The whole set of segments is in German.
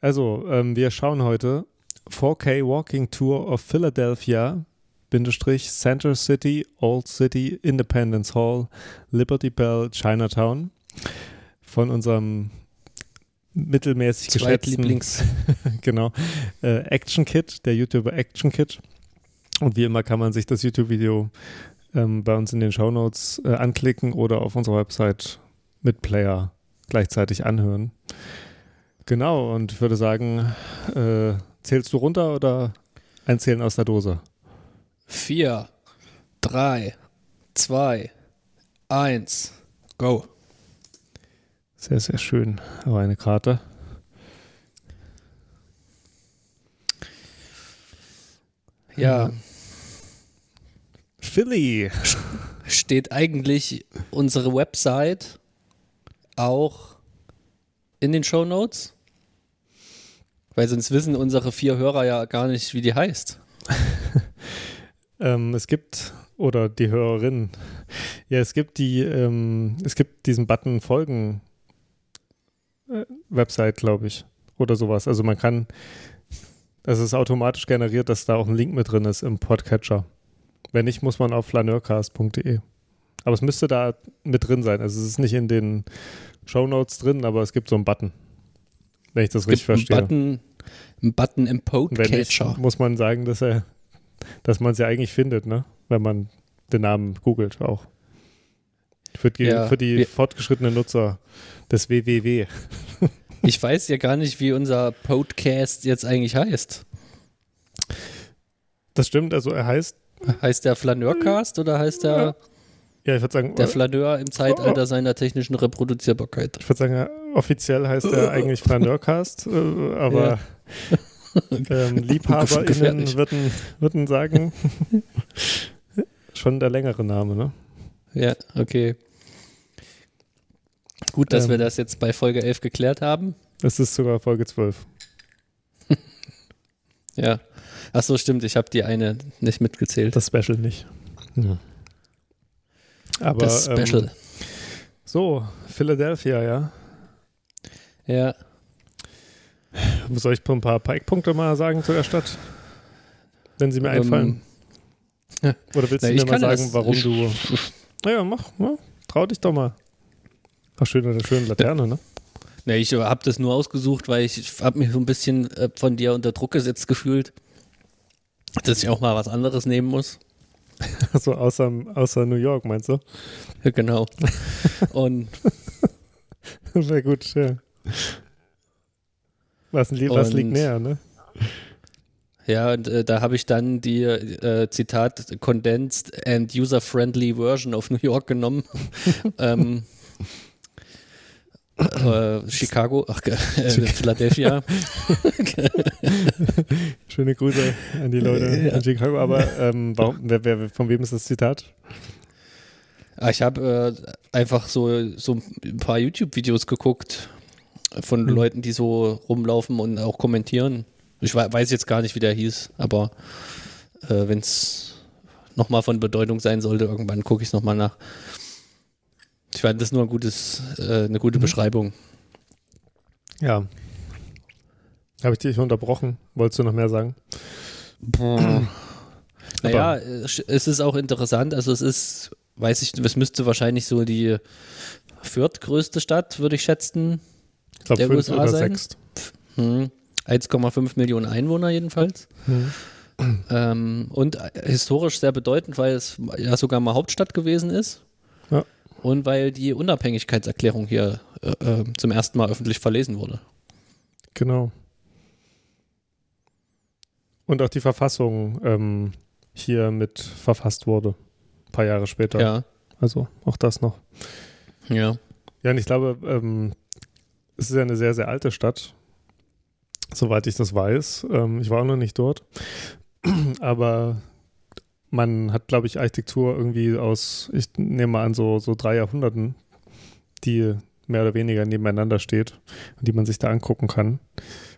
Also, ähm, wir schauen heute 4K Walking Tour of Philadelphia, Bindestrich, Center City, Old City, Independence Hall, Liberty Bell, Chinatown von unserem mittelmäßig geschätzten genau, äh, Action Kit, der YouTuber Action Kit. Und wie immer kann man sich das YouTube-Video ähm, bei uns in den Shownotes äh, anklicken oder auf unserer Website mit Player gleichzeitig anhören. Genau, und ich würde sagen, äh, zählst du runter oder einzählen aus der Dose? Vier, drei, zwei, eins, go. Sehr, sehr schön. Aber eine Karte. Ja, Philly. steht eigentlich unsere Website auch in den Show Notes? Weil sonst wissen unsere vier Hörer ja gar nicht, wie die heißt. Ähm, es gibt, oder die Hörerin, ja, es gibt die, ähm, es gibt diesen Button Folgen äh, Website, glaube ich, oder sowas. Also man kann, es ist automatisch generiert, dass da auch ein Link mit drin ist im Podcatcher. Wenn nicht, muss man auf flaneurcast.de. Aber es müsste da mit drin sein. Also es ist nicht in den Shownotes drin, aber es gibt so einen Button. Wenn ich das richtig Gibt einen verstehe. Button, einen Button im Podcatcher. muss man sagen, dass er, dass man es ja eigentlich findet, ne? Wenn man den Namen googelt auch. Für die, Ja, für die fortgeschrittenen Nutzer des WWW. Ich weiß ja gar nicht, wie unser Podcast jetzt eigentlich heißt. Das stimmt, also er heißt, Heißt der Flaneurcast oder heißt der ja, ich würde sagen, der Flaneur im Zeitalter seiner technischen Reproduzierbarkeit? ich würde sagen, ja, offiziell heißt er eigentlich Flaneurcast, äh, aber ähm, LiebhaberInnen würden, würden sagen, schon der längere Name, ne? Ja, okay. Gut, dass wir Ähm. das jetzt bei Folge 11 geklärt haben. Es ist sogar Folge 12. Ja. Ach so, stimmt. Ich habe die eine nicht mitgezählt. Das Special nicht. Aber das Special. Ähm, so, Philadelphia, ja. ja. Soll ich ein paar Pike-Punkte mal sagen zu der Stadt? Wenn sie mir Ähm, einfallen. Oder willst na, du mir mal sagen, warum du. Naja, mach, ja, trau dich doch mal. Ach, schön, eine schöne Laterne, ne? Nee, ich habe das nur ausgesucht, weil ich habe mich so ein bisschen äh, von dir unter Druck gesetzt gefühlt, dass ich auch mal was anderes nehmen muss. So außer, außer New York, meinst du? Ja, genau. Und Sehr gut, ja. Was, li was liegt näher, ne? ja, und äh, da habe ich dann die äh, Zitat Condensed and User-Friendly Version of New York genommen. ähm, äh, Chicago, ach, äh, Philadelphia. Schöne Grüße an die Leute Ja. in Chicago. Aber ähm, warum, wer, wer, von wem ist das Zitat? Ah, Ich habe äh, einfach so, so ein paar YouTube-Videos geguckt von Hm. Leuten, die so rumlaufen und auch kommentieren. Ich wei- weiß jetzt gar nicht, wie der hieß, aber äh, wenn es nochmal von Bedeutung sein sollte, irgendwann gucke ich es nochmal nach. Ich fand das nur ein gutes, äh, eine Mhm. gute Beschreibung. Ja. Habe ich dich unterbrochen? Wolltest du noch mehr sagen? Naja, es ist auch interessant, also es ist, weiß ich, es müsste wahrscheinlich so die viertgrößte Stadt, würde ich schätzen, Ich glaube, Der fünf USA oder sein? sechs. Hm. 1,5 Millionen Einwohner jedenfalls. Hm. Ähm, und historisch sehr bedeutend, weil es ja sogar mal Hauptstadt gewesen ist. Ja. Und weil die Unabhängigkeitserklärung hier äh, äh, zum ersten Mal öffentlich verlesen wurde. Genau. Und auch die Verfassung ähm, hier mit verfasst wurde. Ein paar Jahre später. Ja. Also auch das noch. Ja. Ja, und ich glaube, ähm, es ist ja eine sehr, sehr alte Stadt. Soweit ich das weiß. Ähm, ich war auch noch nicht dort. Aber man hat, glaube ich, Architektur irgendwie aus, ich nehme mal an, so, so drei Jahrhunderten, die mehr oder weniger nebeneinander steht und die man sich da angucken kann.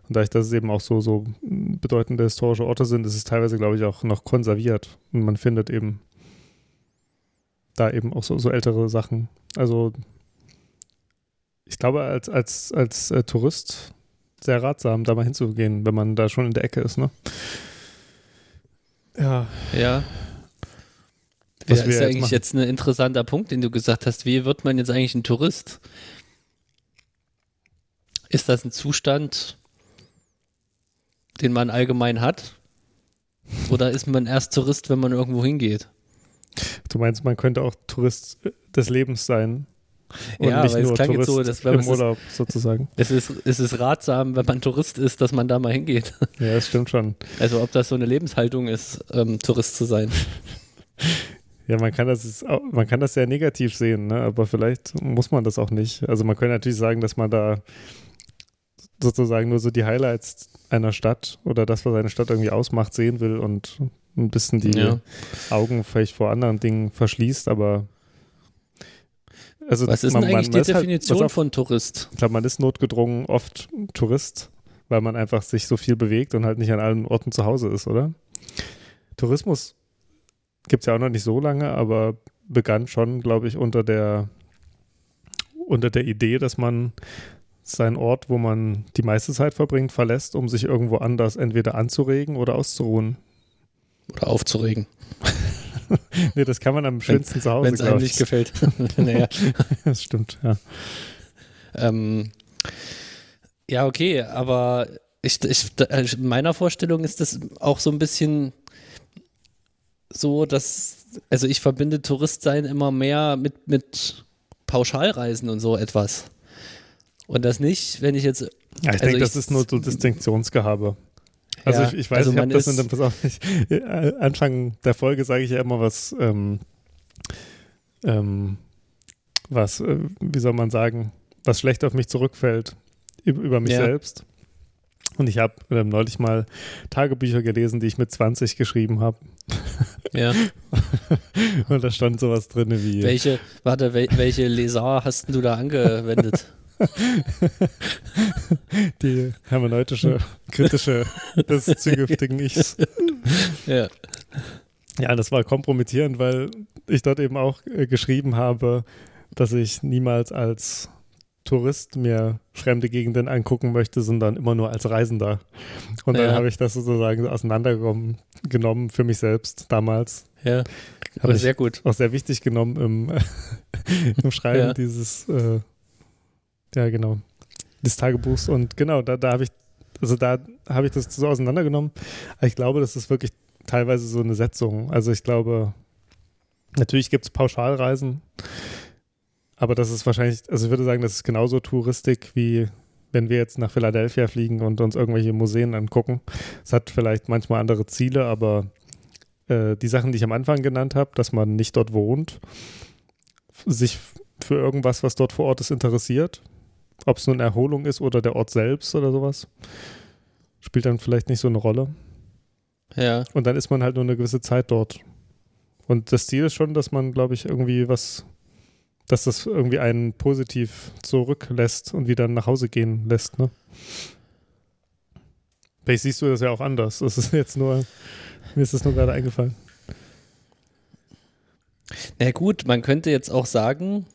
Und dadurch, dass es eben auch so, so bedeutende historische Orte sind, ist es teilweise, glaube ich, auch noch konserviert. Und man findet eben da eben auch so, so ältere Sachen. Also ich glaube, als, als, als äh, Tourist sehr ratsam, da mal hinzugehen, wenn man da schon in der Ecke ist, ne? Ja. Ja. Was das ist eigentlich jetzt, jetzt ein interessanter Punkt, den du gesagt hast. Wie wird man jetzt eigentlich ein Tourist? Ist das ein Zustand, den man allgemein hat? Oder ist man erst Tourist, wenn man irgendwo hingeht? Du meinst, man könnte auch Tourist des Lebens sein? Und ja, nicht nur es klang Tourist jetzt so, dass wenn im Urlaub ist, sozusagen. Es ist, es ist ratsam, wenn man Tourist ist, dass man da mal hingeht. Ja, das stimmt schon. Also ob das so eine Lebenshaltung ist, ähm, Tourist zu sein. Ja, man kann das, man kann das sehr negativ sehen, ne? aber vielleicht muss man das auch nicht. Also man könnte natürlich sagen, dass man da sozusagen nur so die Highlights einer Stadt oder das, was eine Stadt irgendwie ausmacht, sehen will und ein bisschen die ja. Augen vielleicht vor anderen Dingen verschließt, aber also Was ist man, denn eigentlich die halt- Definition halt, auf, von Tourist? Ich glaube, man ist notgedrungen oft Tourist, weil man einfach sich so viel bewegt und halt nicht an allen Orten zu Hause ist, oder? Tourismus gibt es ja auch noch nicht so lange, aber begann schon, glaube ich, unter der, unter der Idee, dass man seinen Ort, wo man die meiste Zeit verbringt, verlässt, um sich irgendwo anders entweder anzuregen oder auszuruhen. Oder aufzuregen. nee, das kann man am schönsten wenn, zu Hause, Wenn es einem nicht gefällt. naja. Das stimmt, ja. Ähm, ja, okay, aber ich, ich, in meiner Vorstellung ist das auch so ein bisschen so, dass, also ich verbinde Touristsein immer mehr mit, mit Pauschalreisen und so etwas. Und das nicht, wenn ich jetzt. Ja, ich also denke, das ist nur so Distinktionsgehabe. Also ja, ich, ich, weiß, also ich habe das in dem, pass auf, ich, äh, Anfang der Folge sage ich ja immer was, ähm, ähm, was, äh, wie soll man sagen, was schlecht auf mich zurückfällt über, mich ja. selbst. Und ich habe ähm, neulich mal Tagebücher gelesen, die ich mit 20 geschrieben habe. Ja. Und da stand sowas drin wie. Welche, warte, wel, welche Leser hast du da angewendet? Die hermeneutische, kritische des zukünftigen Ichs. Ja. Ja, das war kompromittierend, weil ich dort eben auch äh, geschrieben habe, dass ich niemals als Tourist mir fremde Gegenden angucken möchte, sondern immer nur als Reisender. Und dann ja. habe ich das sozusagen auseinandergenommen für mich selbst damals. Ja, aber sehr gut. Auch sehr wichtig genommen im, im Schreiben ja. dieses äh, ja, genau. Des Tagebuchs. Und genau, da, da habe ich, also da habe ich das so auseinandergenommen. Ich glaube, das ist wirklich teilweise so eine Setzung. Also ich glaube, natürlich gibt es Pauschalreisen, aber das ist wahrscheinlich, also ich würde sagen, das ist genauso Touristik wie wenn wir jetzt nach Philadelphia fliegen und uns irgendwelche Museen angucken. Es hat vielleicht manchmal andere Ziele, aber äh, die Sachen, die ich am Anfang genannt habe, dass man nicht dort wohnt, sich für irgendwas, was dort vor Ort ist, interessiert ob es nun Erholung ist oder der Ort selbst oder sowas, spielt dann vielleicht nicht so eine Rolle. Ja. Und dann ist man halt nur eine gewisse Zeit dort. Und das Ziel ist schon, dass man, glaube ich, irgendwie was, dass das irgendwie einen positiv zurücklässt und wieder nach Hause gehen lässt, ne? Vielleicht siehst du das ja auch anders. Das ist jetzt nur, mir ist das nur gerade eingefallen. Na gut, man könnte jetzt auch sagen,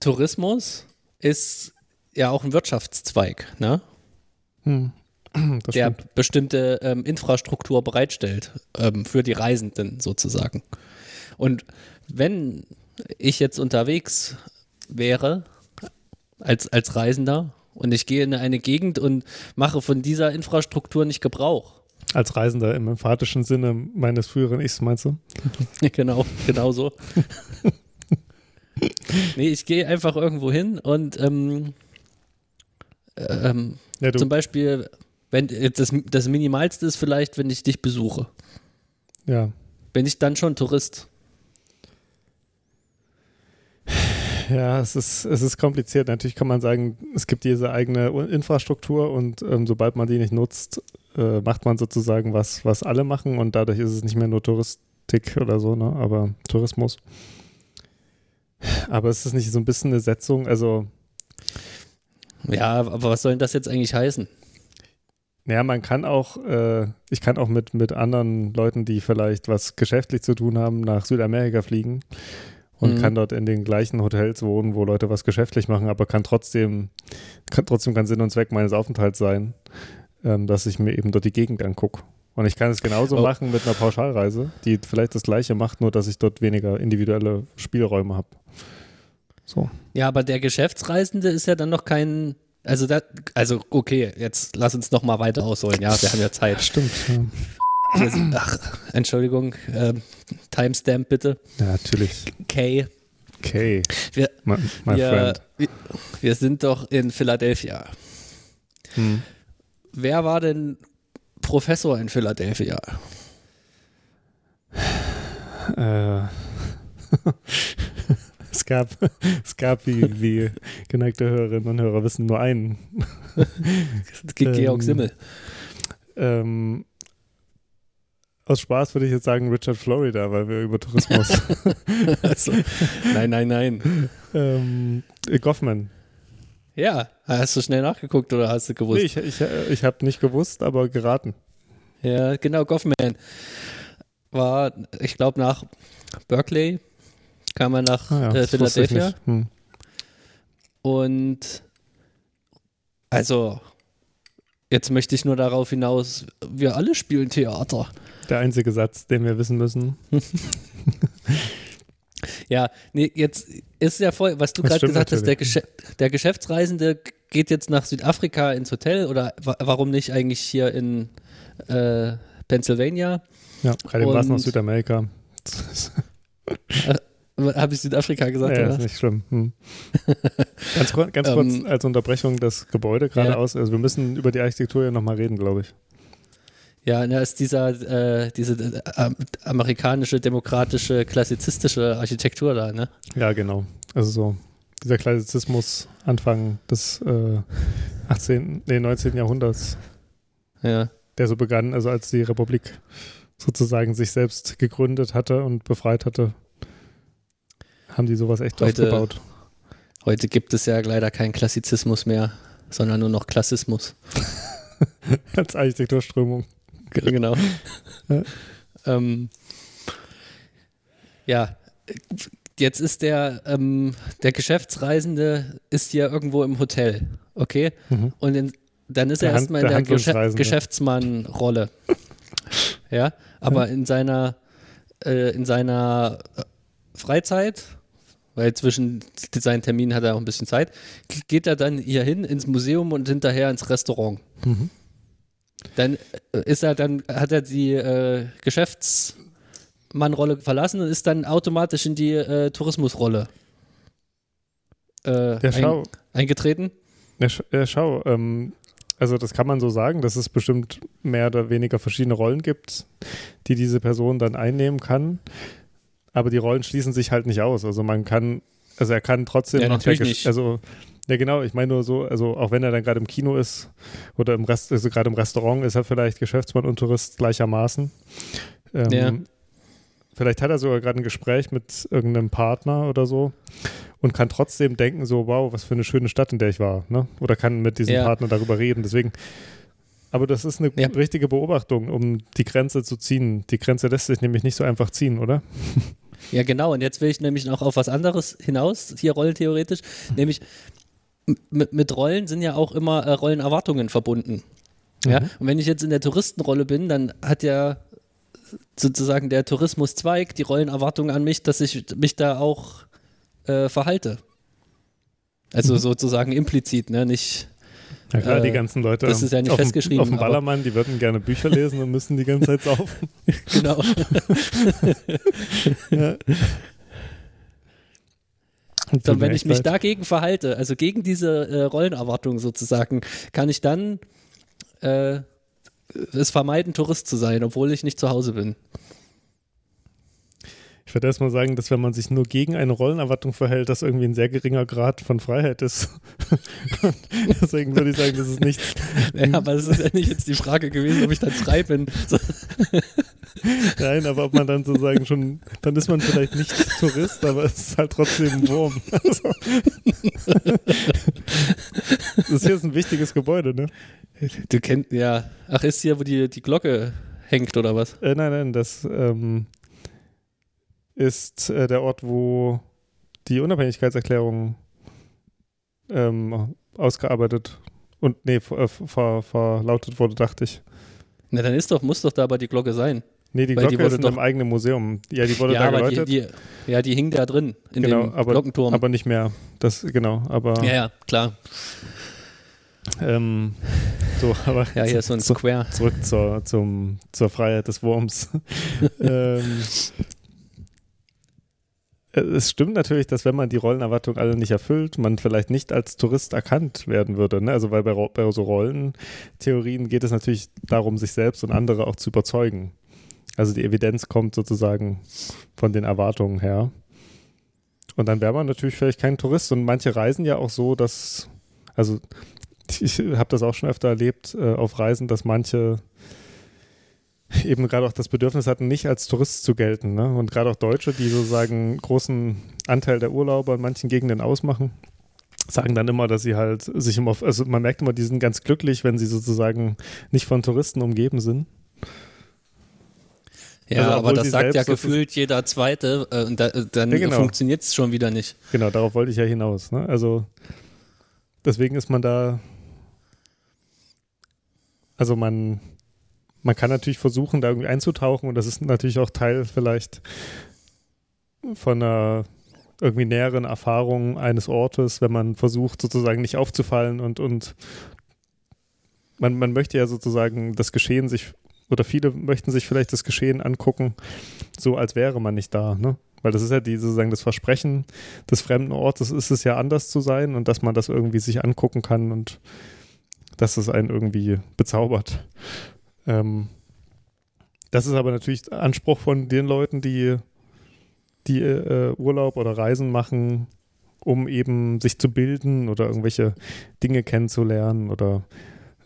Tourismus ist ja auch ein Wirtschaftszweig, ne? Hm. der stimmt. bestimmte ähm, Infrastruktur bereitstellt ähm, für die Reisenden sozusagen. Und wenn ich jetzt unterwegs wäre als, als Reisender und ich gehe in eine Gegend und mache von dieser Infrastruktur nicht Gebrauch. Als Reisender im emphatischen Sinne meines früheren Ichs, meinst du? genau, genau so. nee, ich gehe einfach irgendwo hin und ähm, ähm, ja, zum Beispiel, wenn jetzt das, das Minimalste ist vielleicht, wenn ich dich besuche. Ja. Bin ich dann schon Tourist? Ja, es ist, es ist kompliziert. Natürlich kann man sagen, es gibt diese eigene Infrastruktur und ähm, sobald man die nicht nutzt, äh, macht man sozusagen was, was alle machen und dadurch ist es nicht mehr nur Touristik oder so, ne? aber Tourismus. Aber ist das nicht so ein bisschen eine Setzung? Also. Ja, aber was soll denn das jetzt eigentlich heißen? Ja, man kann auch, äh, ich kann auch mit, mit anderen Leuten, die vielleicht was geschäftlich zu tun haben, nach Südamerika fliegen und Mhm. kann dort in den gleichen Hotels wohnen, wo Leute was geschäftlich machen, aber kann trotzdem, kann trotzdem kein Sinn und Zweck meines Aufenthalts sein, ähm, dass ich mir eben dort die Gegend angucke. Und ich kann es genauso Oh. machen mit einer Pauschalreise, die vielleicht das gleiche macht, nur dass ich dort weniger individuelle Spielräume habe. So. Ja, aber der Geschäftsreisende ist ja dann noch kein. Also, da, also okay, jetzt lass uns noch mal weiter ausholen. Ja, wir haben ja Zeit. Stimmt. Ja, ach, Entschuldigung, ähm, Timestamp bitte. ja natürlich. K. Okay. Wir, My, my wir, friend. wir, wir sind doch in Philadelphia. Hm. Wer war denn Professor in Philadelphia? Äh, es gab, es gab wie, wie geneigte Hörerinnen und Hörer wissen, nur einen. Georg Ähm, Simmel. Ähm, aus Spaß würde ich jetzt sagen Richard Florida, weil wir über Tourismus. Also, nein, nein, nein. ähm, äh, Goffman. Ja, hast du schnell nachgeguckt oder hast du gewusst? Nee, ich ich, ich habe nicht gewusst, aber geraten. Ja, genau, Goffman war, ich glaube, nach Berkeley kam er nach Ah ja, äh, Philadelphia. Hm. und also jetzt möchte ich nur darauf hinaus, wir alle spielen Theater. Der einzige Satz, den wir wissen müssen. Ja, nee, jetzt ist ja voll, was du gerade gesagt hast, der, natürlich. Geschä der Geschäftsreisende geht jetzt nach Südafrika ins Hotel oder wa warum nicht eigentlich hier in äh, Pennsylvania? Ja, gerade war es nach Südamerika. Habe ich Südafrika gesagt? ja, oder? ist nicht schlimm. Hm. Ganz, ganz Ähm, kurz als Unterbrechung das Gebäude Ja. geradeaus. Also wir müssen über die Architektur ja nochmal reden, glaube ich. Ja, da ist dieser, äh, diese äh, am- amerikanische, demokratische, klassizistische Architektur da, ne? Ja, genau. Also so dieser Klassizismus Anfang des äh, 18., nee, 19. Jahrhunderts, Ja. der so begann, also als die Republik sozusagen sich selbst gegründet hatte und befreit hatte, haben die sowas echt Heute- aufgebaut. Heute gibt es ja leider keinen Klassizismus mehr, sondern nur noch Klassismus. Als Architekturströmung. Genau. Ja. ähm, ja, jetzt ist der, ähm, der Geschäftsreisende ist hier irgendwo im Hotel, okay? Mhm. Und in, dann ist Der er erstmal in der der. Geschäftsmann-Rolle. ja, aber in seiner, äh, in seiner äh, Freizeit, weil zwischen seinen Terminen hat er auch ein bisschen Zeit, geht er dann hier hin ins Museum und hinterher ins Restaurant. Mhm. Dann äh, ist er dann, hat er die äh, Geschäftsmannrolle verlassen und ist dann automatisch in die äh, Tourismusrolle äh, Ja, schau, ein, eingetreten. ja, sch ja, schau ähm, also das kann man so sagen, dass es bestimmt mehr oder weniger verschiedene Rollen gibt, die diese Person dann einnehmen kann. Aber die Rollen schließen sich halt nicht aus. Also man kann, also er kann trotzdem Ja, noch der natürlich Gesch- nicht. Also ja genau, ich meine nur so, also auch wenn er dann gerade im Kino ist oder im Rest, also gerade im Restaurant ist er vielleicht Geschäftsmann und Tourist gleichermaßen. Ähm, Ja. Vielleicht hat er sogar gerade ein Gespräch mit irgendeinem Partner oder so und kann trotzdem denken, so, wow, was für eine schöne Stadt, in der ich war. Ne? Oder kann mit diesem Ja. Partner darüber reden. Deswegen, aber das ist eine Ja. richtige Beobachtung, um die Grenze zu ziehen. Die Grenze lässt sich nämlich nicht so einfach ziehen, oder? Ja, genau. Und jetzt will ich nämlich noch auf was anderes hinaus, hier rollentheoretisch. Nämlich mit, mit Rollen sind ja auch immer äh, Rollenerwartungen verbunden. Ja? Mhm. Und wenn ich jetzt in der Touristenrolle bin, dann hat ja sozusagen der Tourismuszweig die Rollenerwartung an mich, dass ich mich da auch äh, verhalte. Also Mhm. sozusagen implizit, ne? Nicht. Ja klar, die Äh, ganzen Leute das ist ja nicht auf dem- festgeschrieben, Auf dem Ballermann, die würden gerne Bücher lesen und müssen die ganze Zeit saufen. Genau. ja. Und mir wenn ich mich dagegen verhalte, also gegen diese äh, Rollenerwartung sozusagen, kann ich dann äh, es vermeiden, Tourist zu sein, obwohl ich nicht zu Hause bin. Ich würde erstmal sagen, dass wenn man sich nur gegen eine Rollenerwartung verhält, das irgendwie ein sehr geringer Grad von Freiheit ist. Deswegen würde ich sagen, das ist nichts. Ja, aber es ist ja nicht jetzt die Frage gewesen, ob ich dann frei bin. Nein, aber ob man dann sozusagen schon, dann ist man vielleicht nicht Tourist, aber es ist halt trotzdem ein Wurm. Also. Das hier ist ein wichtiges Gebäude, ne? du kennst, ja. Ach, ist hier, wo die, die Glocke hängt oder was? Äh, nein, nein, das ähm, ist äh, der Ort, wo die Unabhängigkeitserklärung ähm, ausgearbeitet und nee, ver, ver, verlautet wurde, dachte ich. Na, dann ist doch, muss doch da aber die Glocke sein. Nee, die Glocke die wurde ist in doch- einem eigenen Museum. Ja, die wurde ja, da aber die, geläutet. die, ja, die hing da drin in genau, dem aber, Glockenturm. aber nicht mehr. Das, genau, aber ja, ja, klar. ähm, so, aber Ja, hier ist so ein zu- Square. zurück zur, zum, zur Freiheit des Wurms. ähm, äh, es stimmt natürlich, dass wenn man die Rollenerwartung alle nicht erfüllt, man vielleicht nicht als Tourist erkannt werden würde. Ne? Also weil bei, bei so Rollentheorien geht es natürlich darum, sich selbst und andere auch zu überzeugen. Also die Evidenz kommt sozusagen von den Erwartungen her. Und dann wäre man natürlich vielleicht kein Tourist. Und manche reisen ja auch so, dass, also ich habe das auch schon öfter erlebt äh, auf Reisen, dass manche eben gerade auch das Bedürfnis hatten, nicht als Tourist zu gelten. Ne? Und gerade auch Deutsche, die sozusagen großen Anteil der Urlauber in manchen Gegenden ausmachen, sagen dann immer, dass sie halt sich immer, also man merkt immer, die sind ganz glücklich, wenn sie sozusagen nicht von Touristen umgeben sind. Ja, Also, aber das sagt ja gefühlt jeder Zweite äh, und da, äh, dann Ja, genau. funktioniert es schon wieder nicht. Genau, darauf wollte ich ja hinaus. Ne? Also deswegen ist man da, also man, man kann natürlich versuchen, da irgendwie einzutauchen und das ist natürlich auch Teil vielleicht von einer irgendwie näheren Erfahrung eines Ortes, wenn man versucht sozusagen nicht aufzufallen und, und man, man möchte ja sozusagen das Geschehen sich oder viele möchten sich vielleicht das Geschehen angucken, so als wäre man nicht da, ne? Weil das ist ja die, sozusagen das Versprechen des fremden Ortes ist es ja anders zu sein und dass man das irgendwie sich angucken kann und dass es einen irgendwie bezaubert. Ähm, das ist aber natürlich Anspruch von den Leuten, die, die äh, Urlaub oder Reisen machen, um eben sich zu bilden oder irgendwelche Dinge kennenzulernen oder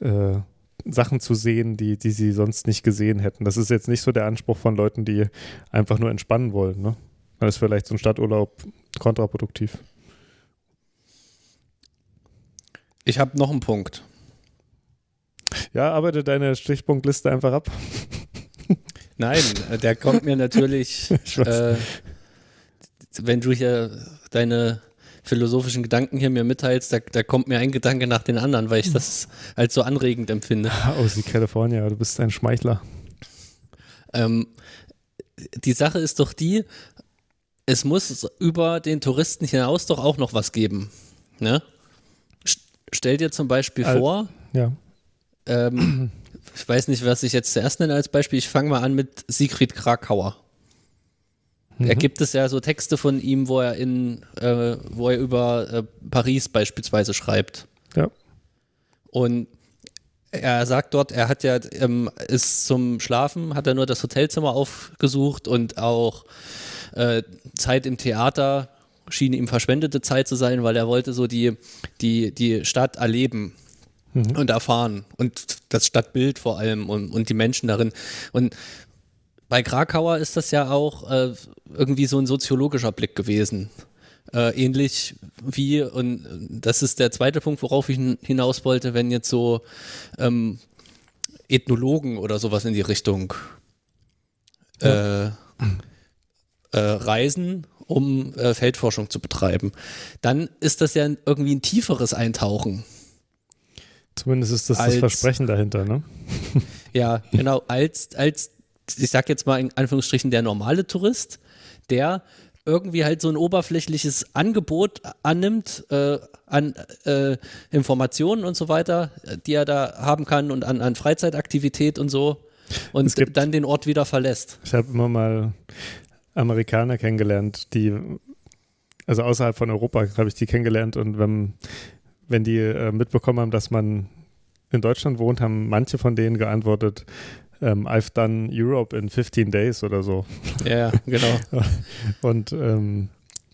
äh, Sachen zu sehen, die, die sie sonst nicht gesehen hätten. Das ist jetzt nicht so der Anspruch von Leuten, die einfach nur entspannen wollen. Ne? Dann ist vielleicht so ein Stadturlaub kontraproduktiv. Ich habe noch einen Punkt. Ja, arbeite deine Stichpunktliste einfach ab. Nein, der kommt mir natürlich, äh, wenn du hier deine philosophischen Gedanken hier mir mitteilst, da, da kommt mir ein Gedanke nach den anderen, weil ich das als so anregend empfinde. Aus die California, du bist ein Schmeichler. Ähm, die Sache ist doch die, es muss über den Touristen hinaus doch auch noch was geben. Ne? St- Stell dir zum Beispiel Al- vor, Ja. ähm, ich weiß nicht, was ich jetzt zuerst nenne als Beispiel, ich fange mal an mit Siegfried Krakauer. Mhm. Da gibt es ja so Texte von ihm, wo er in, äh, wo er über äh, Paris beispielsweise schreibt. Ja. Und er sagt dort, er hat ja, ähm, ist zum Schlafen, hat er nur das Hotelzimmer aufgesucht und auch äh, Zeit im Theater schien ihm verschwendete Zeit zu sein, weil er wollte so die, die, die Stadt erleben und erfahren und das Stadtbild vor allem und, und die Menschen darin. Und bei Krakauer ist das ja auch äh, irgendwie so ein soziologischer Blick gewesen. Äh, ähnlich wie, und das ist der zweite Punkt, worauf ich hin- hinaus wollte, wenn jetzt so ähm, Ethnologen oder sowas in die Richtung äh, äh, reisen, um äh, Feldforschung zu betreiben, dann ist das ja irgendwie ein tieferes Eintauchen. Zumindest ist das das Als- Versprechen dahinter, ne? Ja, genau, als, als, ich sag jetzt mal in Anführungsstrichen, der normale Tourist, der irgendwie halt so ein oberflächliches Angebot annimmt äh, an äh, Informationen und so weiter, die er da haben kann und an, an Freizeitaktivität und so und gibt- dann den Ort wieder verlässt. Ich habe immer mal Amerikaner kennengelernt, die, also außerhalb von Europa habe ich die kennengelernt und wenn, wenn die äh, mitbekommen haben, dass man in Deutschland wohnt, haben manche von denen geantwortet, ähm, I've done Europe in 15 days oder so. Ja, genau. Und ähm,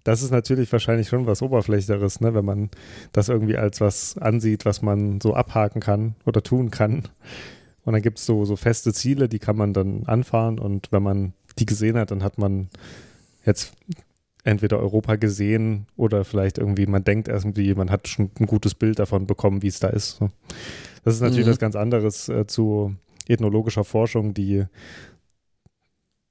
das ist natürlich wahrscheinlich schon was Oberflächlicheres, ne? wenn man das irgendwie als was ansieht, was man so abhaken kann oder tun kann. Und dann gibt es so, so feste Ziele, die kann man dann anfahren und wenn man die gesehen hat, dann hat man jetzt entweder Europa gesehen oder vielleicht irgendwie, man denkt irgendwie, man hat schon ein gutes Bild davon bekommen, wie es da ist. ne? Das ist natürlich Mhm. was ganz anderes äh, zu ethnologischer Forschung, die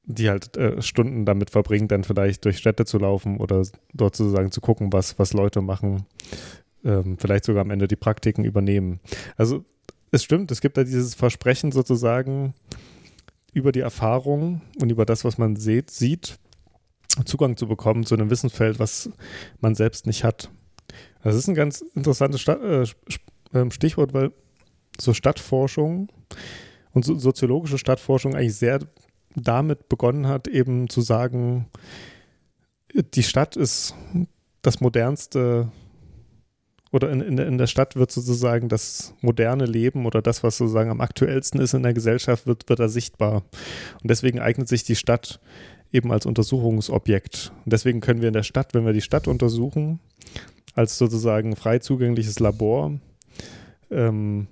die halt äh, Stunden damit verbringen, dann vielleicht durch Städte zu laufen oder dort sozusagen zu gucken, was, was Leute machen, ähm, vielleicht sogar am Ende die Praktiken übernehmen. Also es stimmt, es gibt da dieses Versprechen sozusagen über die Erfahrung und über das, was man sieht, sieht, Zugang zu bekommen zu einem Wissensfeld, was man selbst nicht hat. Das ist ein ganz interessantes äh, ähm, Stichwort, weil so Stadtforschung und so soziologische Stadtforschung eigentlich sehr damit begonnen hat, eben zu sagen, die Stadt ist das modernste oder in, in, in der Stadt wird sozusagen das moderne Leben oder das, was sozusagen am aktuellsten ist in der Gesellschaft, wird, wird da sichtbar. Und deswegen eignet sich die Stadt eben als Untersuchungsobjekt. Und deswegen können wir in der Stadt, wenn wir die Stadt untersuchen, als sozusagen frei zugängliches Labor, ähm,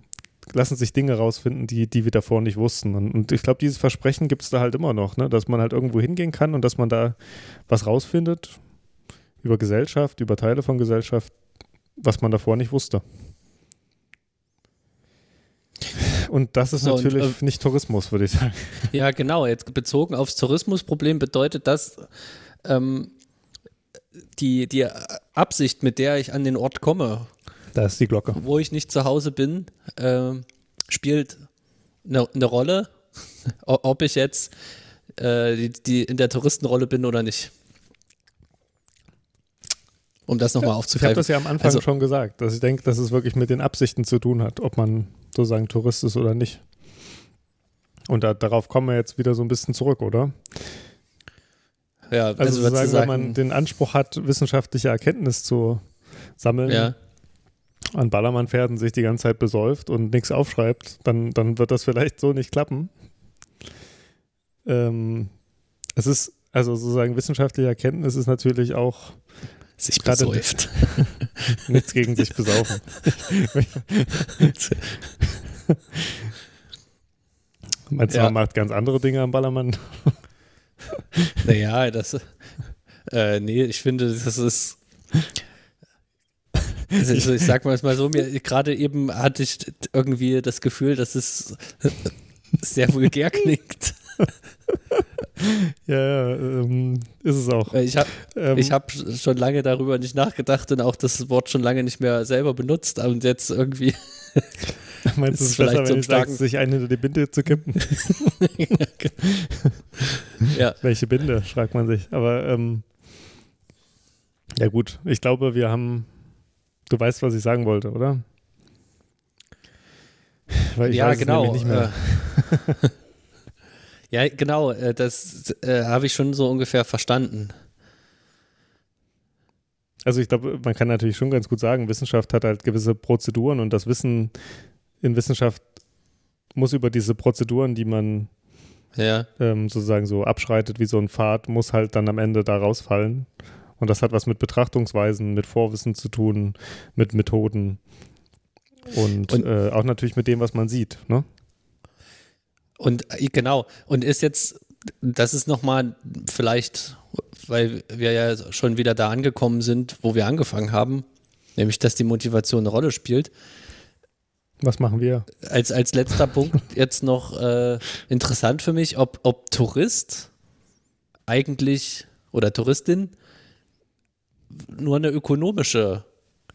lassen sich Dinge rausfinden, die, die wir davor nicht wussten. Und, und ich glaube, dieses Versprechen gibt es da halt immer noch, ne? dass man halt irgendwo hingehen kann und dass man da was rausfindet über Gesellschaft, über Teile von Gesellschaft, was man davor nicht wusste. Und das ist so, natürlich und, äh, nicht Tourismus, würde ich sagen. Ja, genau. Jetzt bezogen aufs Tourismusproblem bedeutet das, ähm, die, die Absicht, mit der ich an den Ort komme, da ist die Glocke. Wo ich nicht zu Hause bin, äh, spielt eine, eine Rolle, ob ich jetzt äh, die, die in der Touristenrolle bin oder nicht. Um das nochmal ja, aufzugreifen. Ich habe das ja am Anfang also, schon gesagt, dass ich denke, dass es wirklich mit den Absichten zu tun hat, ob man sozusagen Tourist ist oder nicht. Und da, darauf kommen wir jetzt wieder so ein bisschen zurück, oder? Ja, also, also sozusagen, wenn man den Anspruch hat, wissenschaftliche Erkenntnis zu sammeln, ja an Ballermann fährt und sich die ganze Zeit besäuft und nichts aufschreibt, dann, dann wird das vielleicht so nicht klappen. Ähm, es ist, also sozusagen wissenschaftliche Erkenntnis ist natürlich auch sich besäuft. nichts gegen sich besaufen. Meinst du, ja. man macht ganz andere Dinge am Ballermann? naja, das, äh, nee, ich finde, das ist, also, ich sag mal mal so, mir gerade eben hatte ich irgendwie das Gefühl, dass es sehr vulgär klingt. ja, ähm, ist es auch. Ich habe ähm, hab schon lange darüber nicht nachgedacht und auch das Wort schon lange nicht mehr selber benutzt und jetzt irgendwie. Meinst du es besser, wenn du sagst, sich einen hinter die Binde zu kippen? ja. Welche Binde, fragt man sich. Aber ähm, ja gut, ich glaube, wir haben Du weißt, was ich sagen wollte, oder? Weil ich ja, weiß genau. nicht mehr. Äh, ja, genau. Äh, das äh, habe ich schon so ungefähr verstanden. Also ich glaube, man kann natürlich schon ganz gut sagen, Wissenschaft hat halt gewisse Prozeduren und das Wissen in Wissenschaft muss über diese Prozeduren, die man ja. ähm, sozusagen so abschreitet wie so ein Pfad, muss halt dann am Ende da rausfallen. Und das hat was mit Betrachtungsweisen, mit Vorwissen zu tun, mit Methoden und, und äh, auch natürlich mit dem, was man sieht. Ne? Und äh, genau, und ist jetzt, das ist nochmal vielleicht, weil wir ja schon wieder da angekommen sind, wo wir angefangen haben, nämlich dass die Motivation eine Rolle spielt. Was machen wir? Als, als letzter Punkt jetzt noch äh, interessant für mich, ob, ob Tourist eigentlich oder Touristin nur eine ökonomische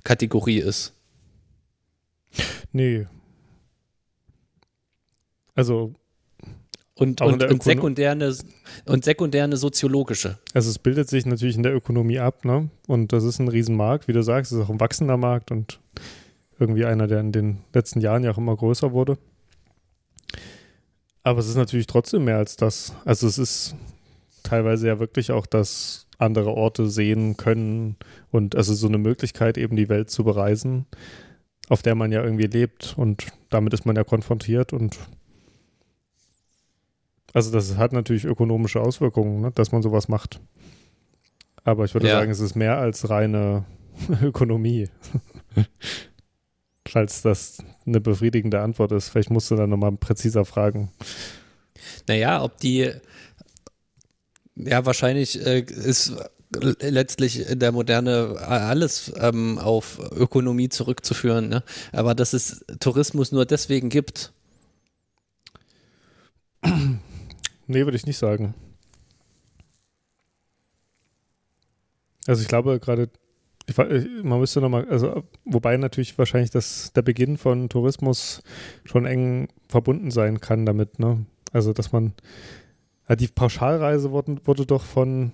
Kategorie ist. Nee. Also. Und, und, und, sekundär eine, und sekundär eine soziologische. Also es bildet sich natürlich in der Ökonomie ab, ne? Und das ist ein Riesenmarkt, wie du sagst, es ist auch ein wachsender Markt und irgendwie einer, der in den letzten Jahren ja auch immer größer wurde. Aber es ist natürlich trotzdem mehr als das. Also es ist teilweise ja wirklich auch das andere Orte sehen können und also so eine Möglichkeit eben die Welt zu bereisen, auf der man ja irgendwie lebt und damit ist man ja konfrontiert und also das hat natürlich ökonomische Auswirkungen, ne, dass man sowas macht. Aber ich würde ja. sagen, es ist mehr als reine Ökonomie. Falls das eine befriedigende Antwort ist. Vielleicht musst du dann nochmal präziser fragen. Naja, ob die, ja, wahrscheinlich äh, ist letztlich in der Moderne alles ähm, auf Ökonomie zurückzuführen. Ne? Aber dass es Tourismus nur deswegen gibt. Nee, würde ich nicht sagen. Also ich glaube gerade, man müsste nochmal, also wobei natürlich wahrscheinlich das, der Beginn von Tourismus schon eng verbunden sein kann damit, ne? Also dass man die Pauschalreise wurde, wurde doch von,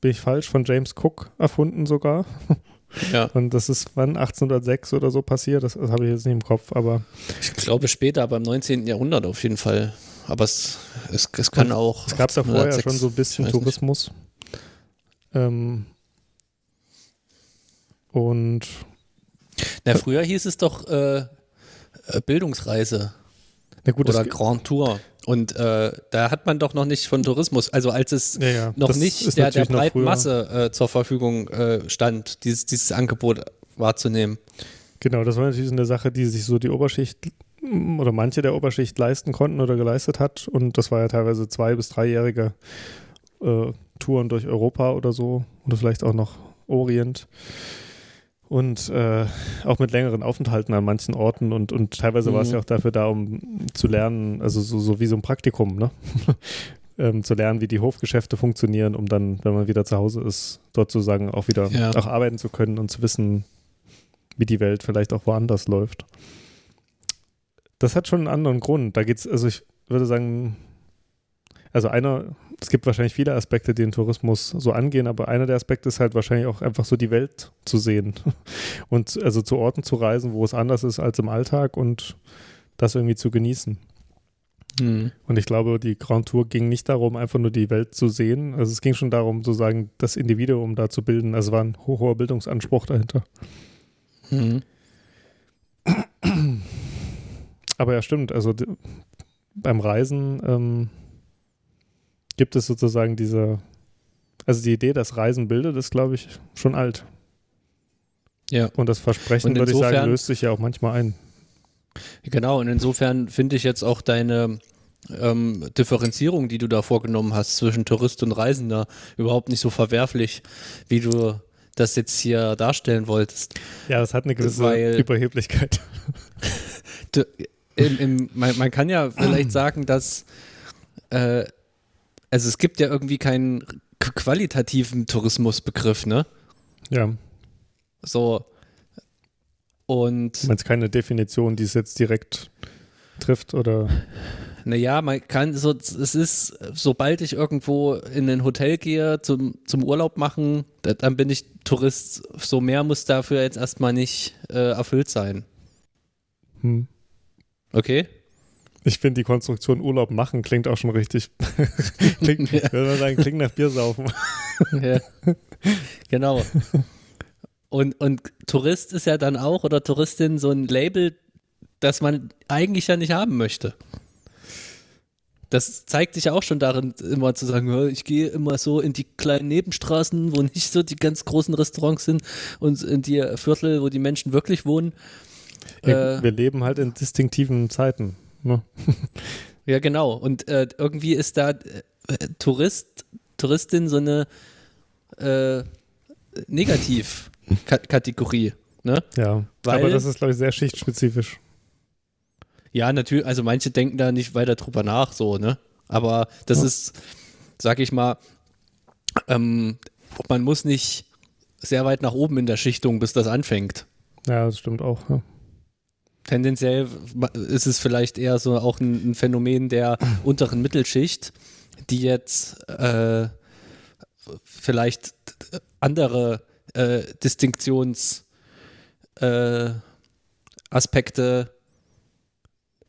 bin ich falsch, von James Cook erfunden sogar. Ja. Und das ist wann 1806 oder so passiert, das, das habe ich jetzt nicht im Kopf, aber. Ich glaube später, aber im 19. Jahrhundert auf jeden Fall. Aber es, es, es kann auch. Es gab da vorher 1806, schon so ein bisschen. Tourismus. Ähm, und Na, früher hieß es doch äh, äh, Bildungsreise na gut, oder Grand Tour. Und äh, da hat man doch noch nicht von Tourismus, also als es ja, ja, noch das nicht der, der breiten. Masse äh, zur Verfügung äh, stand, dieses, dieses Angebot wahrzunehmen. Genau, das war natürlich eine Sache, die sich so die Oberschicht oder manche der Oberschicht leisten konnten oder geleistet hat. Und das war ja teilweise zwei- bis dreijährige äh, Touren durch Europa oder so oder vielleicht auch noch Orient. Und äh, auch mit längeren Aufenthalten an manchen Orten und, und teilweise war es Mhm. ja auch dafür da, um zu lernen, also so, so wie so ein Praktikum, ne? ähm, zu lernen, wie die Hofgeschäfte funktionieren, um dann, wenn man wieder zu Hause ist, dort sozusagen auch wieder Ja. auch arbeiten zu können und zu wissen, wie die Welt vielleicht auch woanders läuft. Das hat schon einen anderen Grund. Da geht's, also ich würde sagen, also einer, es gibt wahrscheinlich viele Aspekte, die den Tourismus so angehen, aber einer der Aspekte ist halt wahrscheinlich auch einfach so die Welt zu sehen und also zu Orten zu reisen, wo es anders ist als im Alltag und das irgendwie zu genießen. Hm. Und ich glaube, die Grand Tour ging nicht darum, einfach nur die Welt zu sehen. Also es ging schon darum, sozusagen das Individuum da zu bilden. Also es war ein ho- hoher Bildungsanspruch dahinter. Hm. Aber ja, stimmt. Also beim Reisen ähm, gibt es sozusagen diese, also die Idee, dass Reisen bildet, ist, glaube ich, schon alt. Ja. Und das Versprechen, Und würde ich sagen, löst sich ja auch manchmal ein. Genau, und insofern finde ich jetzt auch deine ähm, Differenzierung, die du da vorgenommen hast zwischen Tourist und Reisender, überhaupt nicht so verwerflich, wie du das jetzt hier darstellen wolltest. Ja, das hat eine gewisse Weil- Überheblichkeit. Du, im, im, man, man kann ja vielleicht sagen, dass äh, also es gibt ja irgendwie keinen qualitativen Tourismusbegriff, ne? Ja, So und du meinst keine Definition, die es jetzt direkt trifft oder Naja, man kann so, es ist, sobald ich irgendwo in ein Hotel gehe zum, zum Urlaub machen, da, dann bin ich Tourist. So mehr muss dafür jetzt erstmal nicht äh, erfüllt sein. hm. Okay? Ich finde die Konstruktion Urlaub machen klingt auch schon richtig. klingt, Ja. würde man sagen, klingt nach Biersaufen. ja. Genau. Und, und Tourist ist ja dann auch oder Touristin so ein Label, das man eigentlich ja nicht haben möchte. Das zeigt sich ja auch schon darin, immer zu sagen, "Ja, ich gehe immer so in die kleinen Nebenstraßen, wo nicht so die ganz großen Restaurants sind und in die Viertel, wo die Menschen wirklich wohnen. Ja, Äh, wir leben halt in distinktiven Zeiten. Ne? Ja, genau. Und äh, irgendwie ist da äh, Tourist, Touristin so eine äh, Negativ-Kategorie. Ne? Ja, Weil- aber das ist, glaube ich, sehr schichtspezifisch. Ja, natürlich, also manche denken da nicht weiter drüber nach, so, ne? Aber das Ja. ist, sag ich mal, ähm, man muss nicht sehr weit nach oben in der Schichtung, bis das anfängt. Ja, das stimmt auch. Ja. Tendenziell ist es vielleicht eher so auch ein, ein Phänomen der unteren Mittelschicht, die jetzt äh, vielleicht andere äh, Distinktions äh,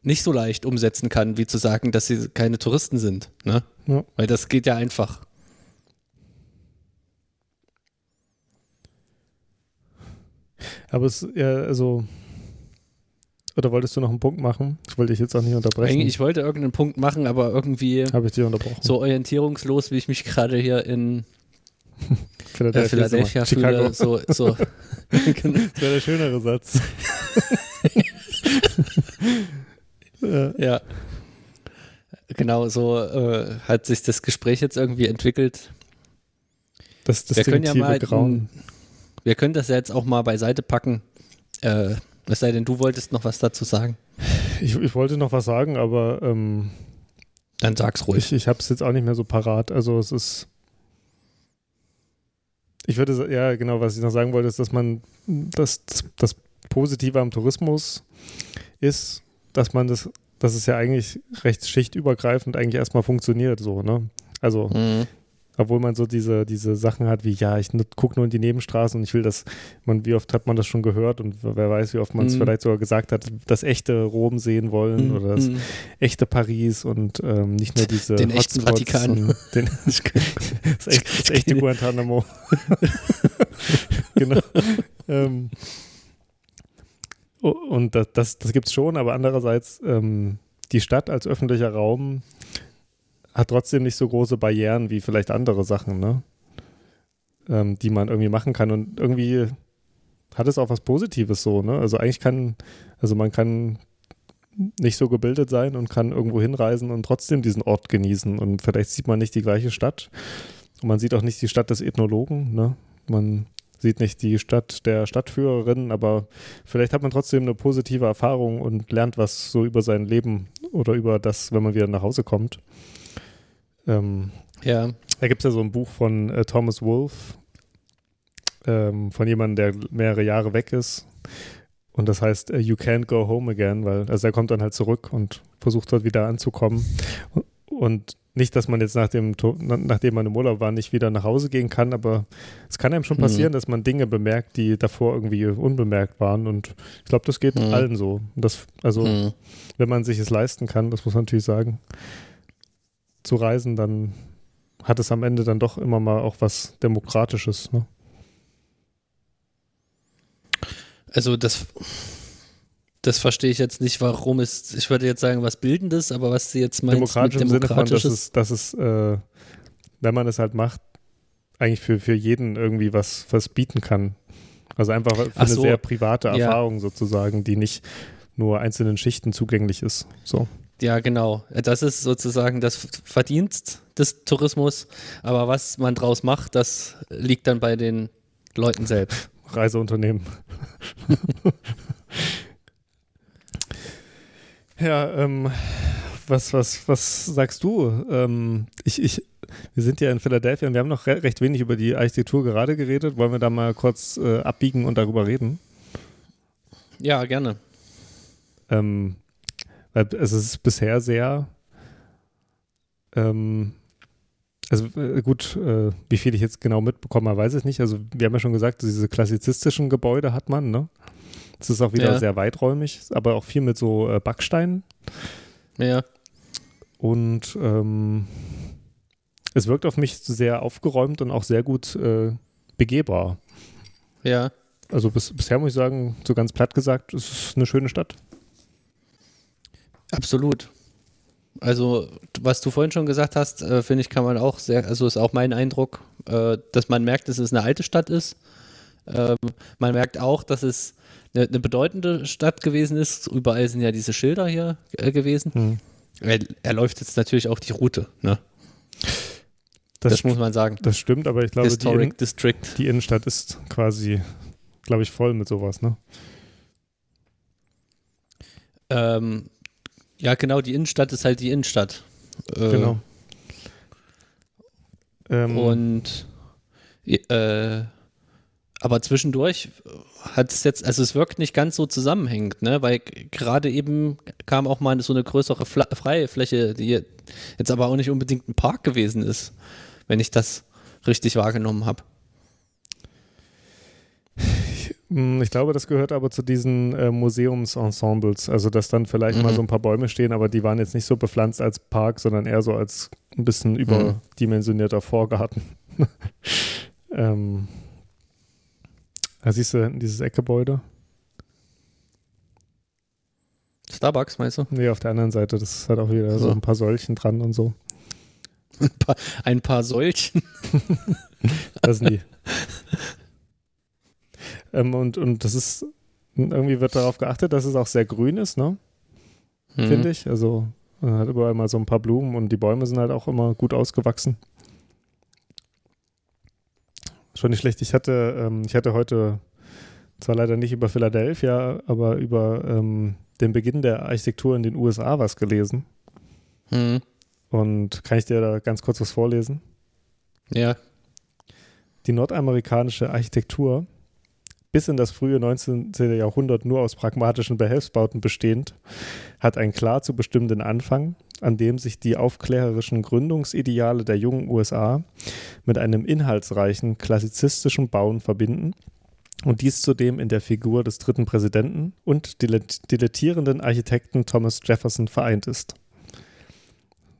nicht so leicht umsetzen kann, wie zu sagen, dass sie keine Touristen sind. Ne? Ja. Weil das geht ja einfach. Aber es, ja, also. Oder wolltest du noch einen Punkt machen? Ich wollte dich jetzt auch nicht unterbrechen. Eigentlich, ich wollte irgendeinen Punkt machen, aber irgendwie Habe ich dich unterbrochen. so orientierungslos, wie ich mich gerade hier in äh, Philadelphia, Philadelphia Chicago. fühle. So, so. Das wäre der schönere Satz. ja, Ja. Genau, so äh, hat sich das Gespräch jetzt irgendwie entwickelt. das Wir können ja mal- Grauen. Wir können das ja jetzt auch mal beiseite packen. Äh, es sei denn, du wolltest noch was dazu sagen. Ich, ich wollte noch was sagen, aber ähm, Dann sag's ruhig. ich, ich habe es jetzt auch nicht mehr so parat. Also es ist. ich würde, ja, genau, was ich noch sagen wollte, ist, dass man das, das, das Positive am Tourismus ist, dass man das, dass es ja eigentlich recht schichtübergreifend eigentlich erstmal funktioniert, so, ne? Also, mhm. Obwohl man so diese, diese Sachen hat wie, ja, ich gucke nur in die Nebenstraßen und ich will das, man, wie oft hat man das schon gehört und wer weiß, wie oft man es mhm. vielleicht sogar gesagt hat, das echte Rom sehen wollen mhm. oder das mhm. echte Paris und ähm, nicht nur diese den echten Vatikan. Den, das, echt, das echte Guantanamo. genau. ähm, und das, das, das gibt es schon, aber andererseits, ähm, die Stadt als öffentlicher Raum hat trotzdem nicht so große Barrieren wie vielleicht andere Sachen, ne? Ähm, die man irgendwie machen kann. Und irgendwie hat es auch was Positives so, ne? Also eigentlich kann, also man kann nicht so gebildet sein und kann irgendwo hinreisen und trotzdem diesen Ort genießen. Und vielleicht sieht man nicht die gleiche Stadt. Und man sieht auch nicht die Stadt des Ethnologen, ne? Man sieht nicht die Stadt der Stadtführerin, aber vielleicht hat man trotzdem eine positive Erfahrung und lernt was so über sein Leben oder über das, wenn man wieder nach Hause kommt. Ähm, ja. Da gibt es ja so ein Buch von äh, Thomas Wolfe, ähm, von jemandem, der mehrere Jahre weg ist. Und das heißt, uh, You Can't Go Home Again, weil also er kommt dann halt zurück und versucht dort wieder anzukommen. Und nicht, dass man jetzt nach dem, nachdem man im Urlaub war, nicht wieder nach Hause gehen kann, aber es kann einem schon mhm. passieren, mhm. dass man Dinge bemerkt, die davor irgendwie unbemerkt waren. Und ich glaube, das geht mhm. allen so. Das, also, mhm. wenn man sich es leisten kann, das muss man natürlich sagen, zu reisen, dann hat es am Ende dann doch immer mal auch was Demokratisches. Ne? Also, das das verstehe ich jetzt nicht, warum es, ich würde jetzt sagen, was Bildendes, aber was sie jetzt meint Demokratisch mit Demokratisches. Im Sinne von, dass es, dass es äh, wenn man es halt macht, eigentlich für, für jeden irgendwie was, was bieten kann. Also einfach für eine sehr private ja. Erfahrung sozusagen, die nicht nur einzelnen Schichten zugänglich ist. So. Ja, genau. Das ist sozusagen das Verdienst des Tourismus. Aber was man draus macht, das liegt dann bei den Leuten selbst. Reiseunternehmen. Ja, ähm, was, was, was sagst du? Ähm, ich, ich, wir sind ja in Philadelphia und wir haben noch re recht wenig über die Architektur gerade geredet. Wollen wir da mal kurz äh, abbiegen und darüber reden? Ja, gerne. Ähm, weil es ist bisher sehr, ähm, also äh, gut, äh, wie viel ich jetzt genau mitbekommen habe, weiß ich nicht. Also wir haben ja schon gesagt, diese klassizistischen Gebäude hat man, ne? Es ist auch wieder ja. sehr weiträumig, aber auch viel mit so äh, Backsteinen. Ja. Und ähm, es wirkt auf mich sehr aufgeräumt und auch sehr gut äh, begehbar. Ja. Also bis, bisher muss ich sagen, so ganz platt gesagt, es ist eine schöne Stadt. Absolut. Also, was du vorhin schon gesagt hast, äh, finde ich, kann man auch sehr, also ist auch mein Eindruck, äh, dass man merkt, dass es eine alte Stadt ist. Ähm, man merkt auch, dass es eine, eine, bedeutende Stadt gewesen ist. Überall sind ja diese Schilder hier äh, gewesen. Hm. Er, er, läuft jetzt natürlich auch die Route, ne? Das, das muss man sagen. Das stimmt, aber ich glaube, Historic die, District. die Innenstadt ist quasi, glaube ich, voll mit sowas, ne? Ähm, ja, genau, die Innenstadt ist halt die Innenstadt. Äh, genau. Ähm, und äh, aber zwischendurch hat es jetzt, also es wirkt nicht ganz so zusammenhängend, ne? Weil gerade eben kam auch mal so eine größere Fla freie Fläche, die jetzt aber auch nicht unbedingt ein Park gewesen ist, wenn ich das richtig wahrgenommen habe. Hm, ich glaube, das gehört aber zu diesen äh, Museumsensembles. Also, dass dann vielleicht mhm. mal so ein paar Bäume stehen, aber die waren jetzt nicht so bepflanzt als Park, sondern eher so als ein bisschen mhm. überdimensionierter Vorgarten. ähm, da siehst du dieses Eckgebäude. Starbucks, meinst du? Nee, auf der anderen Seite. Das hat auch wieder so, so ein paar Säulchen dran und so. Ein paar, ein paar Säulchen? das nie. Ähm, und, und das ist, irgendwie wird darauf geachtet, dass es auch sehr grün ist, ne? Mhm. Finde ich. Also, man hat überall mal so ein paar Blumen und die Bäume sind halt auch immer gut ausgewachsen schon nicht schlecht. Ich hatte, ähm, ich hatte heute zwar leider nicht über Philadelphia, aber über ähm, den Beginn der Architektur in den USA was gelesen. Hm. Und kann ich dir da ganz kurz was vorlesen? Ja. die nordamerikanische Architektur bis in das frühe 19. Jahrhundert nur aus pragmatischen Behelfsbauten bestehend, hat einen klar zu bestimmenden Anfang, an dem sich die aufklärerischen Gründungsideale der jungen USA mit einem inhaltsreichen klassizistischen Bauen verbinden und dies zudem in der Figur des dritten Präsidenten und dilettierenden Architekten Thomas Jefferson vereint ist.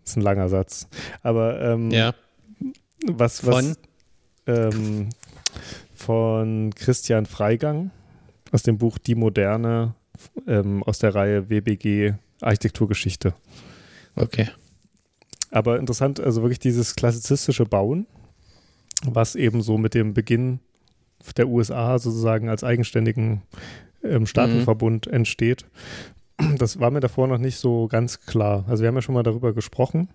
Das ist ein langer Satz. Aber ähm, ja. was, was von? Ähm, von Christian Freigang aus dem Buch Die Moderne ähm, aus der Reihe WBG Architekturgeschichte. Okay. Aber interessant, also wirklich dieses klassizistische Bauen, was eben so mit dem Beginn der USA sozusagen als eigenständigen ähm, Staatenverbund mhm. entsteht. Das war mir davor noch nicht so ganz klar. Also wir haben ja schon mal darüber gesprochen,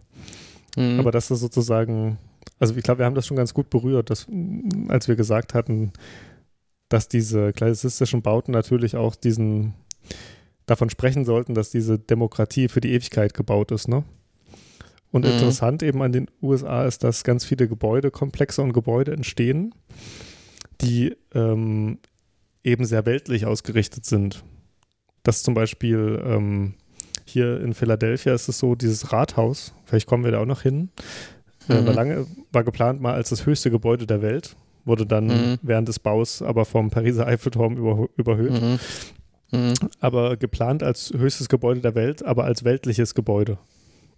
mhm. aber dass das sozusagen, also ich glaube, wir haben das schon ganz gut berührt, dass, als wir gesagt hatten, dass diese klassizistischen Bauten natürlich auch diesen davon sprechen sollten, dass diese Demokratie für die Ewigkeit gebaut ist, ne? Und mhm. interessant eben an den USA ist, dass ganz viele Gebäudekomplexe und Gebäude entstehen, die ähm, eben sehr weltlich ausgerichtet sind. Das zum Beispiel ähm, hier in Philadelphia ist es so, dieses Rathaus, vielleicht kommen wir da auch noch hin, mhm. äh, war lange, war geplant mal als das höchste Gebäude der Welt, wurde dann mhm. während des Baus aber vom Pariser Eiffelturm über, überhöht. Mhm. mhm. Aber geplant als höchstes Gebäude der Welt, aber als weltliches Gebäude.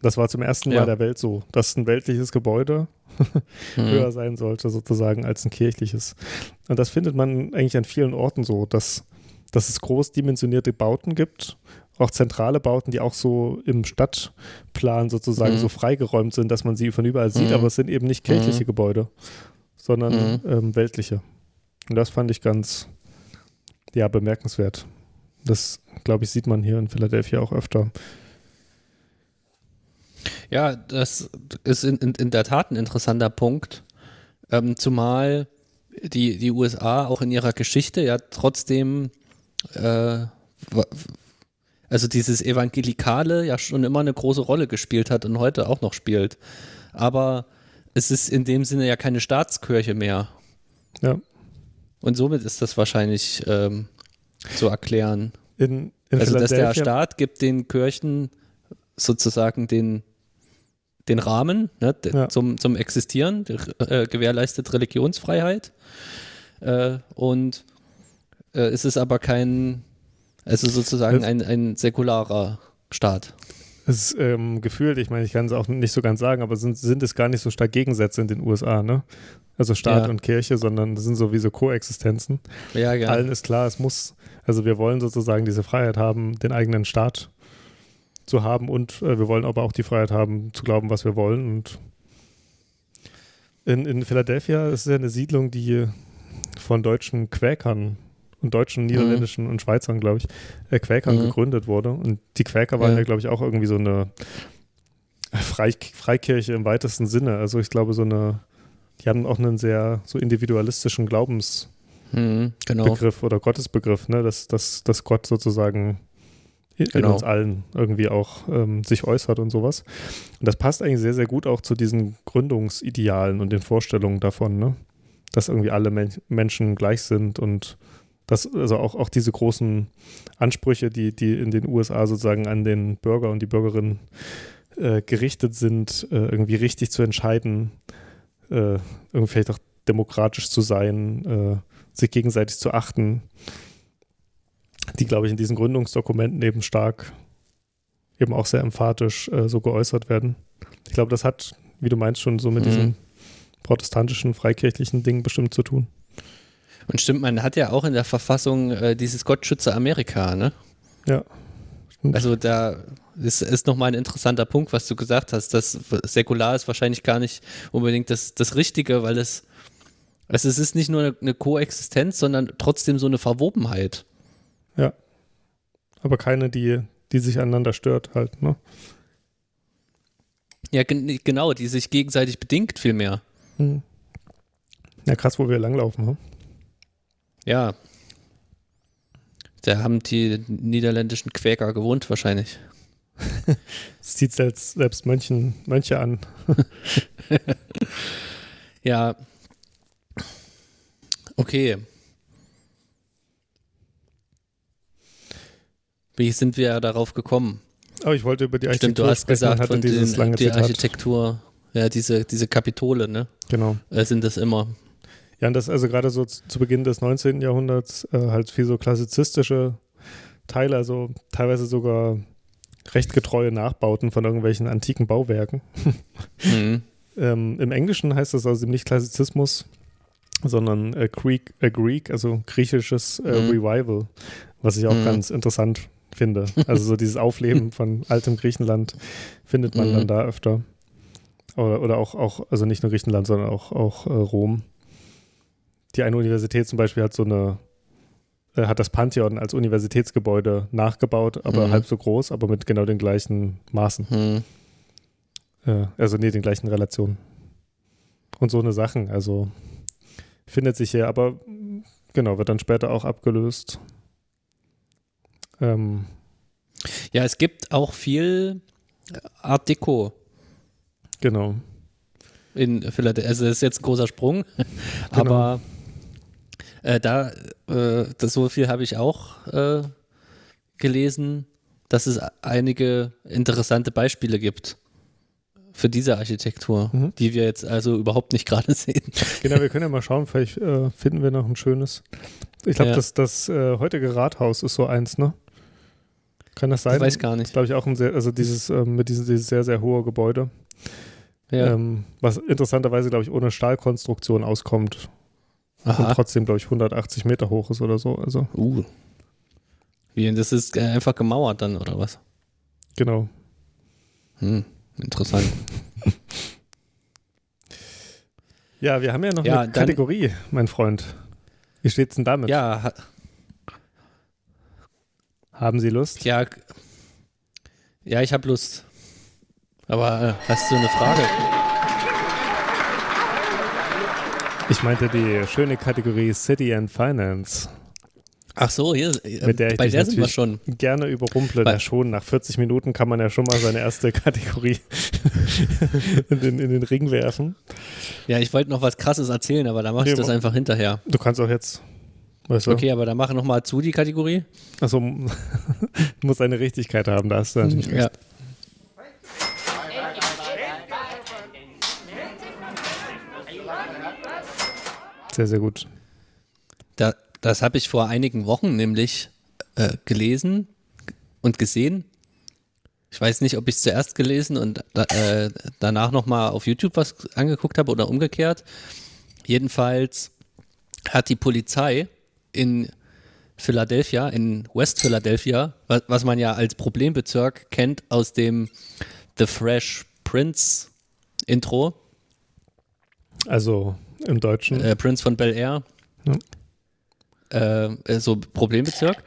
Das war zum ersten ja. Mal der Welt so, dass ein weltliches Gebäude mhm. höher sein sollte, sozusagen, als ein kirchliches. Und das findet man eigentlich an vielen Orten so, dass, dass es großdimensionierte Bauten gibt, auch zentrale Bauten, die auch so im Stadtplan sozusagen mhm. so freigeräumt sind, dass man sie von überall sieht, mhm. aber es sind eben nicht kirchliche mhm. Gebäude, sondern mhm. ähm, weltliche. Und das fand ich ganz, ja, bemerkenswert. Das, glaube ich, sieht man hier in Philadelphia auch öfter. Ja, das ist in, in, in der Tat ein interessanter Punkt. Ähm, zumal die, die USA auch in ihrer Geschichte ja trotzdem, äh, also dieses Evangelikale ja schon immer eine große Rolle gespielt hat und heute auch noch spielt. Aber es ist in dem Sinne ja keine Staatskirche mehr. Ja. Und somit ist das wahrscheinlich ähm, zu erklären. In, in also, dass der Staat gibt den Kirchen sozusagen den, den Rahmen ne, ja. zum, zum Existieren, die, äh, gewährleistet Religionsfreiheit. Äh, und äh, es ist aber kein, also sozusagen ein, ein säkularer Staat. Es ist ähm, gefühlt, ich meine, ich kann es auch nicht so ganz sagen, aber sind, sind es gar nicht so stark Gegensätze in den USA, ne? Also Staat ja. und Kirche, sondern das sind sowieso Koexistenzen. Ja, ja. Allen ist klar, es muss, also wir wollen sozusagen diese Freiheit haben, den eigenen Staat zu haben und äh, wir wollen aber auch die Freiheit haben, zu glauben, was wir wollen. Und in, in Philadelphia ist es ja eine Siedlung, die von deutschen Quäkern und deutschen, niederländischen mhm. und Schweizern, glaube ich, äh, Quäkern mhm. gegründet wurde. Und die Quäker waren ja, ja glaube ich, auch irgendwie so eine Freik Freikirche im weitesten Sinne. Also ich glaube, so eine, die haben auch einen sehr so individualistischen Glaubensbegriff mhm, genau. oder Gottesbegriff, ne? dass, dass, dass Gott sozusagen in genau. uns allen irgendwie auch ähm, sich äußert und sowas. Und das passt eigentlich sehr, sehr gut auch zu diesen Gründungsidealen und den Vorstellungen davon, ne? dass irgendwie alle Men Menschen gleich sind und dass also auch, auch diese großen Ansprüche, die, die in den USA sozusagen an den Bürger und die Bürgerinnen äh, gerichtet sind, äh, irgendwie richtig zu entscheiden, äh, irgendwie vielleicht auch demokratisch zu sein, äh, sich gegenseitig zu achten die, glaube ich, in diesen Gründungsdokumenten eben stark, eben auch sehr emphatisch äh, so geäußert werden. Ich glaube, das hat, wie du meinst, schon so mit mhm. diesem protestantischen, freikirchlichen Ding bestimmt zu tun. Und stimmt, man hat ja auch in der Verfassung äh, dieses Gott schütze Amerika, ne? Ja. Stimmt. Also da ist, ist nochmal ein interessanter Punkt, was du gesagt hast. Das säkular ist wahrscheinlich gar nicht unbedingt das, das Richtige, weil es, also es ist nicht nur eine, Koexistenz, sondern trotzdem so eine Verwobenheit. Ja. Aber keine, die, die sich aneinander stört halt, ne? Ja, genau, die sich gegenseitig bedingt vielmehr. Hm. Ja, krass, wo wir langlaufen, hm? Ja. Da haben die niederländischen Quäker gewohnt wahrscheinlich. das zieht selbst, selbst Mönchen, Mönche an. ja. Okay. Wie sind wir darauf gekommen? Aber ich wollte über die Stimmt, Architektur du hast sprechen gesagt, von den, die Zitat. Architektur, ja, diese, diese Kapitole, ne? Genau. Äh, sind das immer. Ja, und das also gerade so zu Beginn des 19. Jahrhunderts äh, halt viel so klassizistische Teile, also teilweise sogar recht getreue Nachbauten von irgendwelchen antiken Bauwerken. Mhm. Ähm, Im Englischen heißt das also nicht Klassizismus, sondern äh, Greek, äh, Greek, also griechisches äh, Mhm. Revival, was ich auch Mhm. ganz interessant finde. Also so dieses Aufleben von altem Griechenland findet man Mhm. dann da öfter. Oder, oder auch, auch, also nicht nur Griechenland, sondern auch, auch äh, Rom. Die eine Universität zum Beispiel hat so eine, äh, hat das Pantheon als Universitätsgebäude nachgebaut, aber Mhm. halb so groß, aber mit genau den gleichen Maßen. Mhm. Äh, also nee, den gleichen Relationen. Und so eine Sachen, also findet sich hier, aber genau, wird dann später auch abgelöst. Ähm, Ja, es gibt auch viel Art Deco genau. in Philadelphia. Also das ist jetzt ein großer Sprung, Genau. aber äh, da, äh, das, so viel habe ich auch äh, gelesen, dass es einige interessante Beispiele gibt für diese Architektur, Mhm. die wir jetzt also überhaupt nicht gerade sehen. Genau, wir können ja mal schauen, vielleicht äh, finden wir noch ein schönes. Ich glaube, Ja. das, das äh, heutige Rathaus ist so eins, ne? Kann das sein? Ich weiß gar nicht. glaube ich auch ein sehr, also dieses, ähm, mit diesem dieses sehr, sehr hohe Gebäude, Ja. ähm, was interessanterweise, glaube ich, ohne Stahlkonstruktion auskommt und Aha. trotzdem, glaube ich, 180 Meter hoch ist oder so. Also, Uh. Wie, das ist einfach gemauert dann, oder was? genau. Hm, interessant. Ja, wir haben ja noch Ja, eine Kategorie, mein Freund. Wie steht's denn damit? Ja, ha- Haben Sie Lust? ja, ja, ich habe Lust. Aber äh, hast du eine Frage? Ich meinte die schöne Kategorie City and Finance, Ach so, hier, äh, Mit der bei der sind wir schon. gerne überrumple. Bei- Ja, schon nach 40 Minuten kann man ja schon mal seine erste Kategorie in, den, in den Ring werfen. Ja, ich wollte noch was Krasses erzählen, aber da mache ich Nee, das einfach hinterher. Du kannst auch jetzt, weißt du, Okay, aber da mache noch mal zu die Kategorie. also muss eine Richtigkeit haben, da hast du natürlich recht. Sehr, sehr gut. Da, das habe ich vor einigen Wochen nämlich äh, gelesen und gesehen. Ich weiß nicht, ob ich es zuerst gelesen und da, äh, danach nochmal auf YouTube was angeguckt habe oder umgekehrt. Jedenfalls hat die Polizei in Philadelphia, in West Philadelphia, was, was man ja als Problembezirk kennt aus dem The Fresh Prince Intro, Also im Deutschen. äh, Prince von Bel Air, äh, äh, so Problembezirk.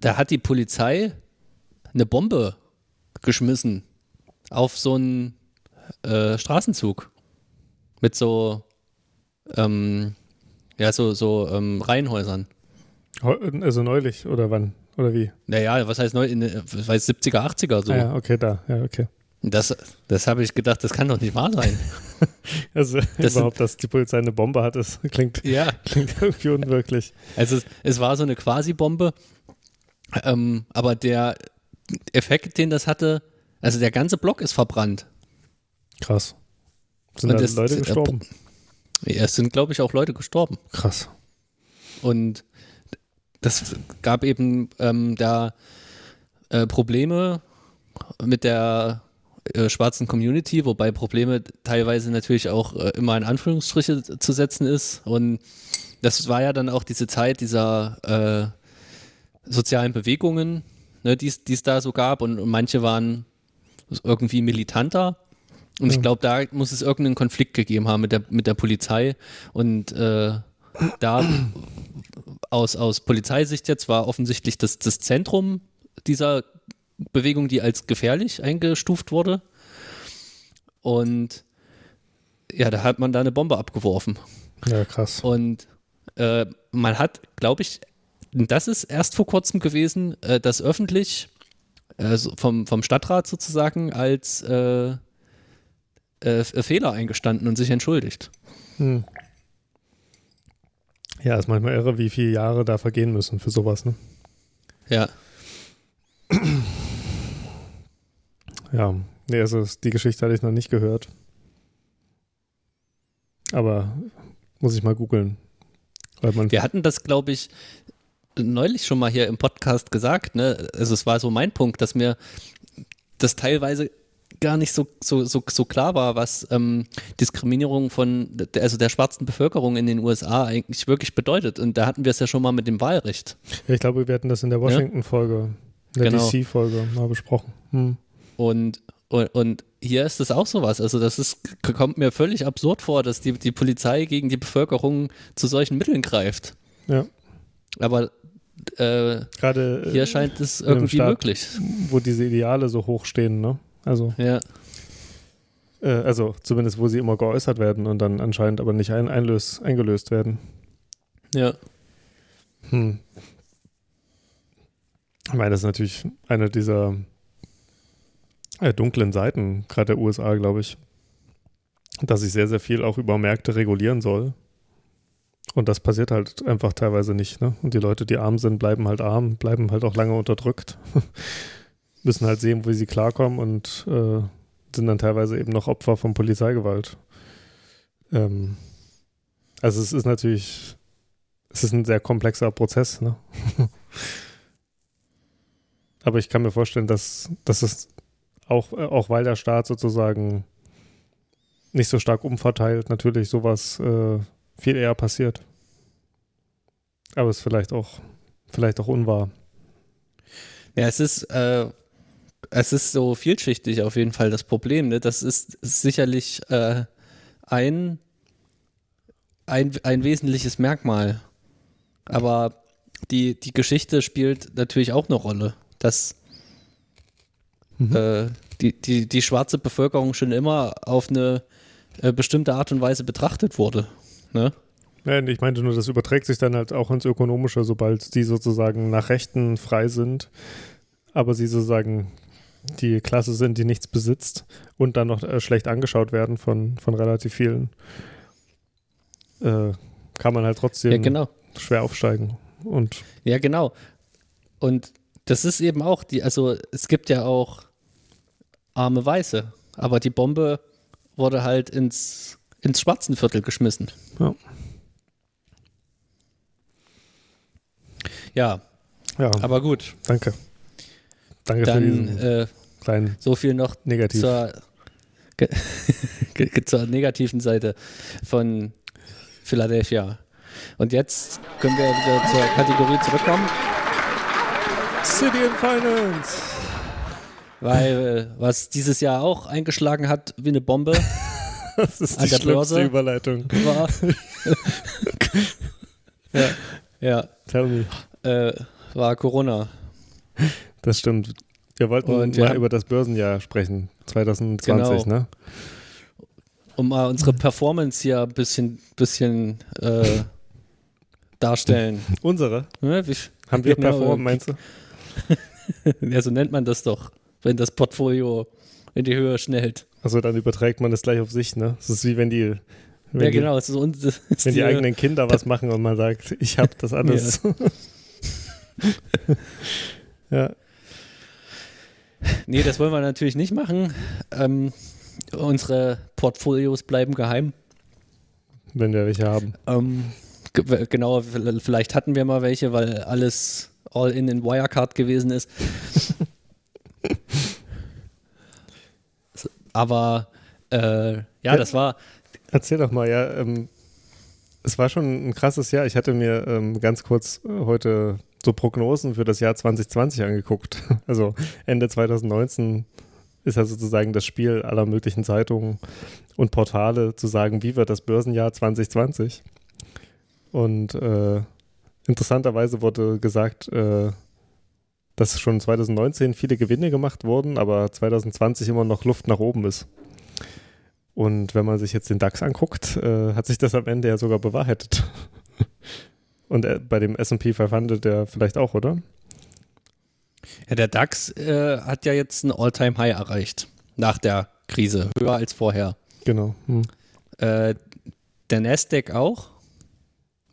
Da hat die Polizei eine Bombe geschmissen auf so einen äh, Straßenzug mit so, ähm, ja, so, so ähm, Reihenhäusern. Also neulich oder wann? Oder wie? Naja, was heißt neu, in, heißt 70er, 80er so. Ah, ja, okay, da. Ja, okay. Das, das habe ich gedacht, das kann doch nicht wahr sein. Also Das sind- überhaupt, dass die Polizei eine Bombe hat, das klingt, ja. klingt irgendwie unwirklich. Also es, es war so eine Quasi-Bombe, ähm, aber der Effekt, den das hatte, also der ganze Block ist verbrannt. Krass. Sind Und da das- Leute äh, gestorben? Ja, Es sind, glaube ich, auch Leute gestorben. Krass. Und das gab eben ähm, da äh, Probleme mit der äh, schwarzen Community, wobei Probleme teilweise natürlich auch äh, immer in Anführungsstriche zu setzen ist. Und das war ja dann auch diese Zeit dieser äh, sozialen Bewegungen, ne, die es da so gab. Und, und manche waren irgendwie militanter. Und ich Ja. glaube, da muss es irgendeinen Konflikt gegeben haben mit der, mit der Polizei. Und äh, da aus, aus Polizeisicht jetzt war offensichtlich das, das Zentrum dieser Bewegung, die als gefährlich eingestuft wurde. Und ja, da hat man da eine Bombe abgeworfen. Ja, krass. Und äh, man hat, glaube ich, das ist erst vor kurzem gewesen, äh, das öffentlich äh, vom, vom Stadtrat sozusagen als äh, äh, Fehler eingestanden und sich entschuldigt. Hm. Ja, ist manchmal irre, wie viele Jahre da vergehen müssen für sowas, ne? Ja. Ja, nee, also die Geschichte hatte ich noch nicht gehört. Aber muss ich mal googeln. Wir hatten das, glaube ich, neulich schon mal hier im Podcast gesagt, ne? Also es war so mein Punkt, dass mir das teilweise gar nicht so, so, so, so klar war, was ähm, Diskriminierung von der, also der schwarzen Bevölkerung in den USA eigentlich wirklich bedeutet. Und da hatten wir es ja schon mal mit dem Wahlrecht. ja, ich glaube, wir hatten das in der Washington-Folge, in der Genau. DC-Folge mal besprochen. Hm. Und, und, und hier ist es auch sowas. Also das ist, kommt mir völlig absurd vor, dass die, die Polizei gegen die Bevölkerung zu solchen Mitteln greift. Ja, Aber äh, gerade hier äh, scheint es irgendwie Staat- möglich. wo diese Ideale so hoch stehen, ne? Also, Ja. äh, also zumindest wo sie immer geäußert werden und dann anscheinend aber nicht ein, einlös, eingelöst werden. Ja. Hm. Ich meine, das ist natürlich eine dieser dunklen Seiten, gerade der USA, glaube ich, dass sich sehr, sehr viel auch über Märkte regulieren soll. Und das passiert halt einfach teilweise nicht. Ne? Und die Leute, die arm sind, bleiben halt arm, bleiben halt auch lange unterdrückt, müssen halt sehen, wie sie klarkommen und äh, sind dann teilweise eben noch Opfer von Polizeigewalt. Ähm, also es ist natürlich, es ist ein sehr komplexer Prozess. Ne? Aber ich kann mir vorstellen, dass, dass es auch, äh, auch weil der Staat sozusagen nicht so stark umverteilt, natürlich sowas äh, viel eher passiert. Aber es ist vielleicht auch, vielleicht auch unwahr. Ja, es ist, äh, es ist so vielschichtig auf jeden Fall das Problem. Ne? Das ist sicherlich äh, ein, ein, ein wesentliches Merkmal. Aber die, die Geschichte spielt natürlich auch eine Rolle, dass Mhm. äh, die, die, die schwarze Bevölkerung schon immer auf eine äh, bestimmte Art und Weise betrachtet wurde. Ne? Ja, ich meinte nur, das überträgt sich dann halt auch ins Ökonomische, sobald die sozusagen nach Rechten frei sind, aber sie sozusagen die Klasse sind, die nichts besitzt und dann noch äh, schlecht angeschaut werden von, von relativ vielen, äh, kann man halt trotzdem Ja, genau. schwer aufsteigen. Und Ja, genau. Und das ist eben auch die, also es gibt ja auch arme Weiße, aber die Bombe wurde halt ins, ins Schwarzenviertel geschmissen. Ja. Ja, ja, aber gut. danke. Danke für Dann diesen äh, kleinen so viel noch Negativ. zur, zur negativen Seite von Philadelphia. Und jetzt können wir wieder zur Kategorie zurückkommen. City and Finance. Weil äh, was dieses Jahr auch eingeschlagen hat wie eine Bombe Das ist An die der schlimmste Börse. Überleitung. war. ja, ja Tell me. äh, war Corona. Das stimmt. Wir wollten Und mal haben- über das Börsenjahr sprechen, 2020, Genau. ne? Um mal unsere Performance hier ein bisschen, bisschen äh, darstellen. Unsere. Ne, wie, Haben wir Genau, performt, meinst du? ja, so nennt man das doch, wenn das Portfolio in die Höhe schnellt. Also dann überträgt man das gleich auf sich, ne? Es ist wie wenn die, wenn ja, die, genau. Ist, uns- wenn die die- eigenen Kinder was machen und man sagt, ich habe das alles. Ja. Nee, das wollen wir natürlich nicht machen. Ähm, unsere Portfolios bleiben geheim. wenn wir welche haben. Ähm, ge- genau, vielleicht hatten wir mal welche, weil alles all in in Wirecard gewesen ist. Aber äh, ja, das war Erzähl doch mal, ja. Ähm, es war schon ein krasses Jahr. Ich hatte mir ähm, ganz kurz äh, heute so Prognosen für das Jahr 2020 angeguckt. Also Ende 2019 ist ja sozusagen das Spiel aller möglichen Zeitungen und Portale zu sagen, wie wird das Börsenjahr 2020? Und äh, interessanterweise wurde gesagt, äh, dass schon 2019 viele Gewinne gemacht wurden, aber 2020 immer noch Luft nach oben ist. Und wenn man sich jetzt den DAX anguckt, äh, hat sich das am Ende ja sogar bewahrheitet. Und äh, bei dem SP 500 ja vielleicht auch, oder? ja, der DAX äh, hat ja jetzt ein All-Time-High erreicht nach der Krise, höher als vorher. Genau. Hm. Äh, der Nasdaq auch.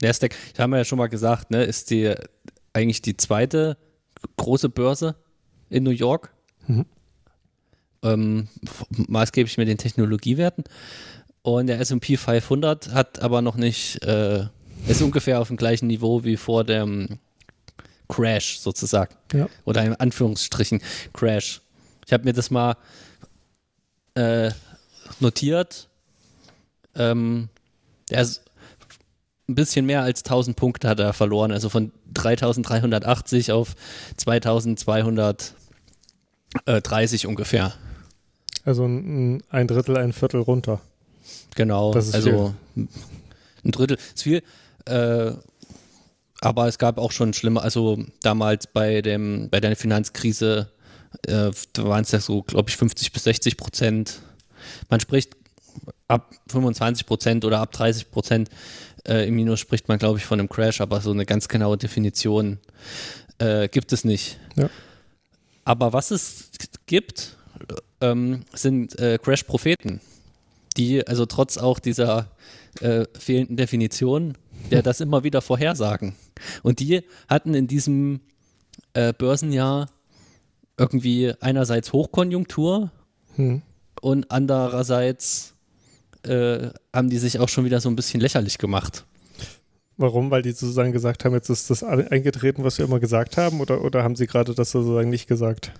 Nasdaq, ich habe ja schon mal gesagt, ne, ist die eigentlich die zweite große Börse in New York. Mhm. Ähm, maßgeblich mit den Technologiewerten. Und der SP 500 hat aber noch nicht, äh, ist ungefähr auf dem gleichen Niveau wie vor dem Crash sozusagen. Ja. Oder in Anführungsstrichen Crash. Ich habe mir das mal äh, notiert. Ähm, er ist ein bisschen mehr als 1000 Punkte hat er verloren, also von 3380 auf 2230 ungefähr. Also ein, ein Drittel, ein Viertel runter. Genau, also viel. ein Drittel ist viel. Äh, aber es gab auch schon schlimme, also damals bei dem, bei der Finanzkrise, äh, waren es ja so, glaube ich, 50 bis 60 Prozent. Man spricht ab 25 Prozent oder ab 30 Prozent äh, im Minus spricht man, glaube ich, von einem Crash, aber so eine ganz genaue Definition äh, gibt es nicht. Ja. Aber was es gibt, ähm, sind äh, Crash-Propheten, die also trotz auch dieser äh, fehlenden Definition, der das immer wieder vorhersagen. Und die hatten in diesem äh, Börsenjahr irgendwie einerseits Hochkonjunktur hm. und andererseits äh, haben die sich auch schon wieder so ein bisschen lächerlich gemacht. Warum? Weil die sozusagen gesagt haben, jetzt ist das eingetreten, was wir immer gesagt haben, oder, oder haben sie gerade das sozusagen nicht gesagt?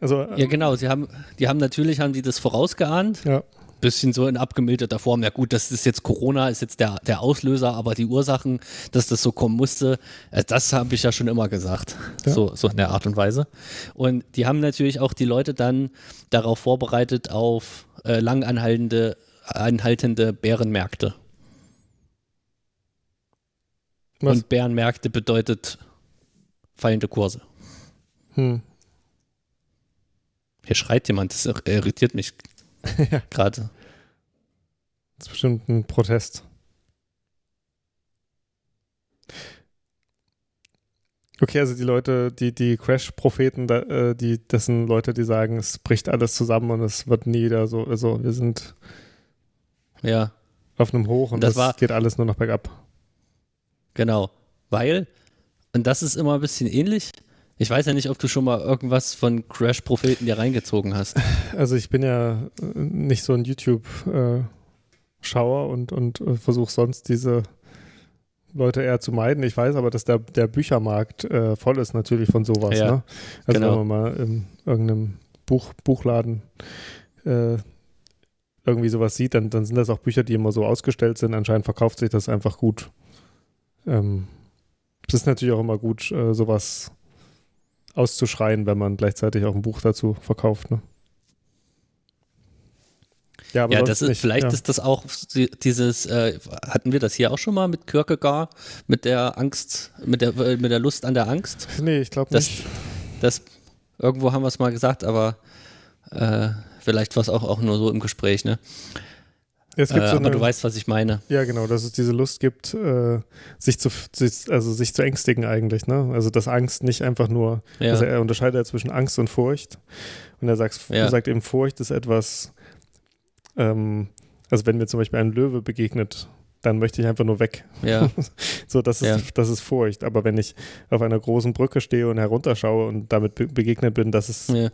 Also, ja, genau, sie haben, die haben natürlich, haben die das vorausgeahnt. Ja. Bisschen so in abgemilderter Form. Ja, gut, das ist jetzt Corona, ist jetzt der, der Auslöser, aber die Ursachen, dass das so kommen musste, äh, das habe ich ja schon immer gesagt. Ja. So, so in der Art und Weise. Und die haben natürlich auch die Leute dann darauf vorbereitet auf äh, lang anhaltende, anhaltende Bärenmärkte. Was? Und Bärenmärkte bedeutet fallende Kurse. Hm. Hier schreit jemand, das irritiert mich gerade. Das ist bestimmt ein Protest. Okay, also die Leute, die, die Crash-Propheten, äh, die, das sind Leute, die sagen, es bricht alles zusammen und es wird nie wieder so, also wir sind ja. auf einem Hoch und das, das geht alles nur noch bergab. Genau, weil, und das ist immer ein bisschen ähnlich, ich weiß ja nicht, ob du schon mal irgendwas von Crash-Propheten dir reingezogen hast. Also ich bin ja äh, nicht so ein YouTube-Schauer äh, und, und versuche sonst diese Leute eher zu meiden. Ich weiß aber, dass der, der Büchermarkt äh, voll ist natürlich von sowas. Ja, ne? Also genau. wenn man mal in irgendeinem Buch, Buchladen äh, irgendwie sowas sieht, dann, dann sind das auch Bücher, die immer so ausgestellt sind. Anscheinend verkauft sich das einfach gut. Ähm, es ist natürlich auch immer gut, äh, sowas auszuschreien, wenn man gleichzeitig auch ein Buch dazu verkauft. Ne? Ja, aber ja das ist, nicht, vielleicht ja. ist das auch dieses, äh, hatten wir das hier auch schon mal mit Kierkegaard, mit der Angst, mit der, äh, mit der Lust an der Angst? Nee, ich glaube nicht. Das, irgendwo haben wir es mal gesagt, aber äh, vielleicht war es auch, auch nur so im Gespräch, ne? Äh, so aber eine, du weißt, was ich meine. Ja, genau, dass es diese Lust gibt, äh, sich, zu, also sich zu ängstigen eigentlich. Ne? Also dass Angst nicht einfach nur, ja. also er unterscheidet zwischen Angst und Furcht. Und er sagt, ja. er sagt eben, Furcht ist etwas, ähm, also wenn mir zum Beispiel ein Löwe begegnet, dann möchte ich einfach nur weg. Ja. so, das ist, ja. das ist Furcht. Aber wenn ich auf einer großen Brücke stehe und herunterschaue und damit be begegnet bin, dass es ja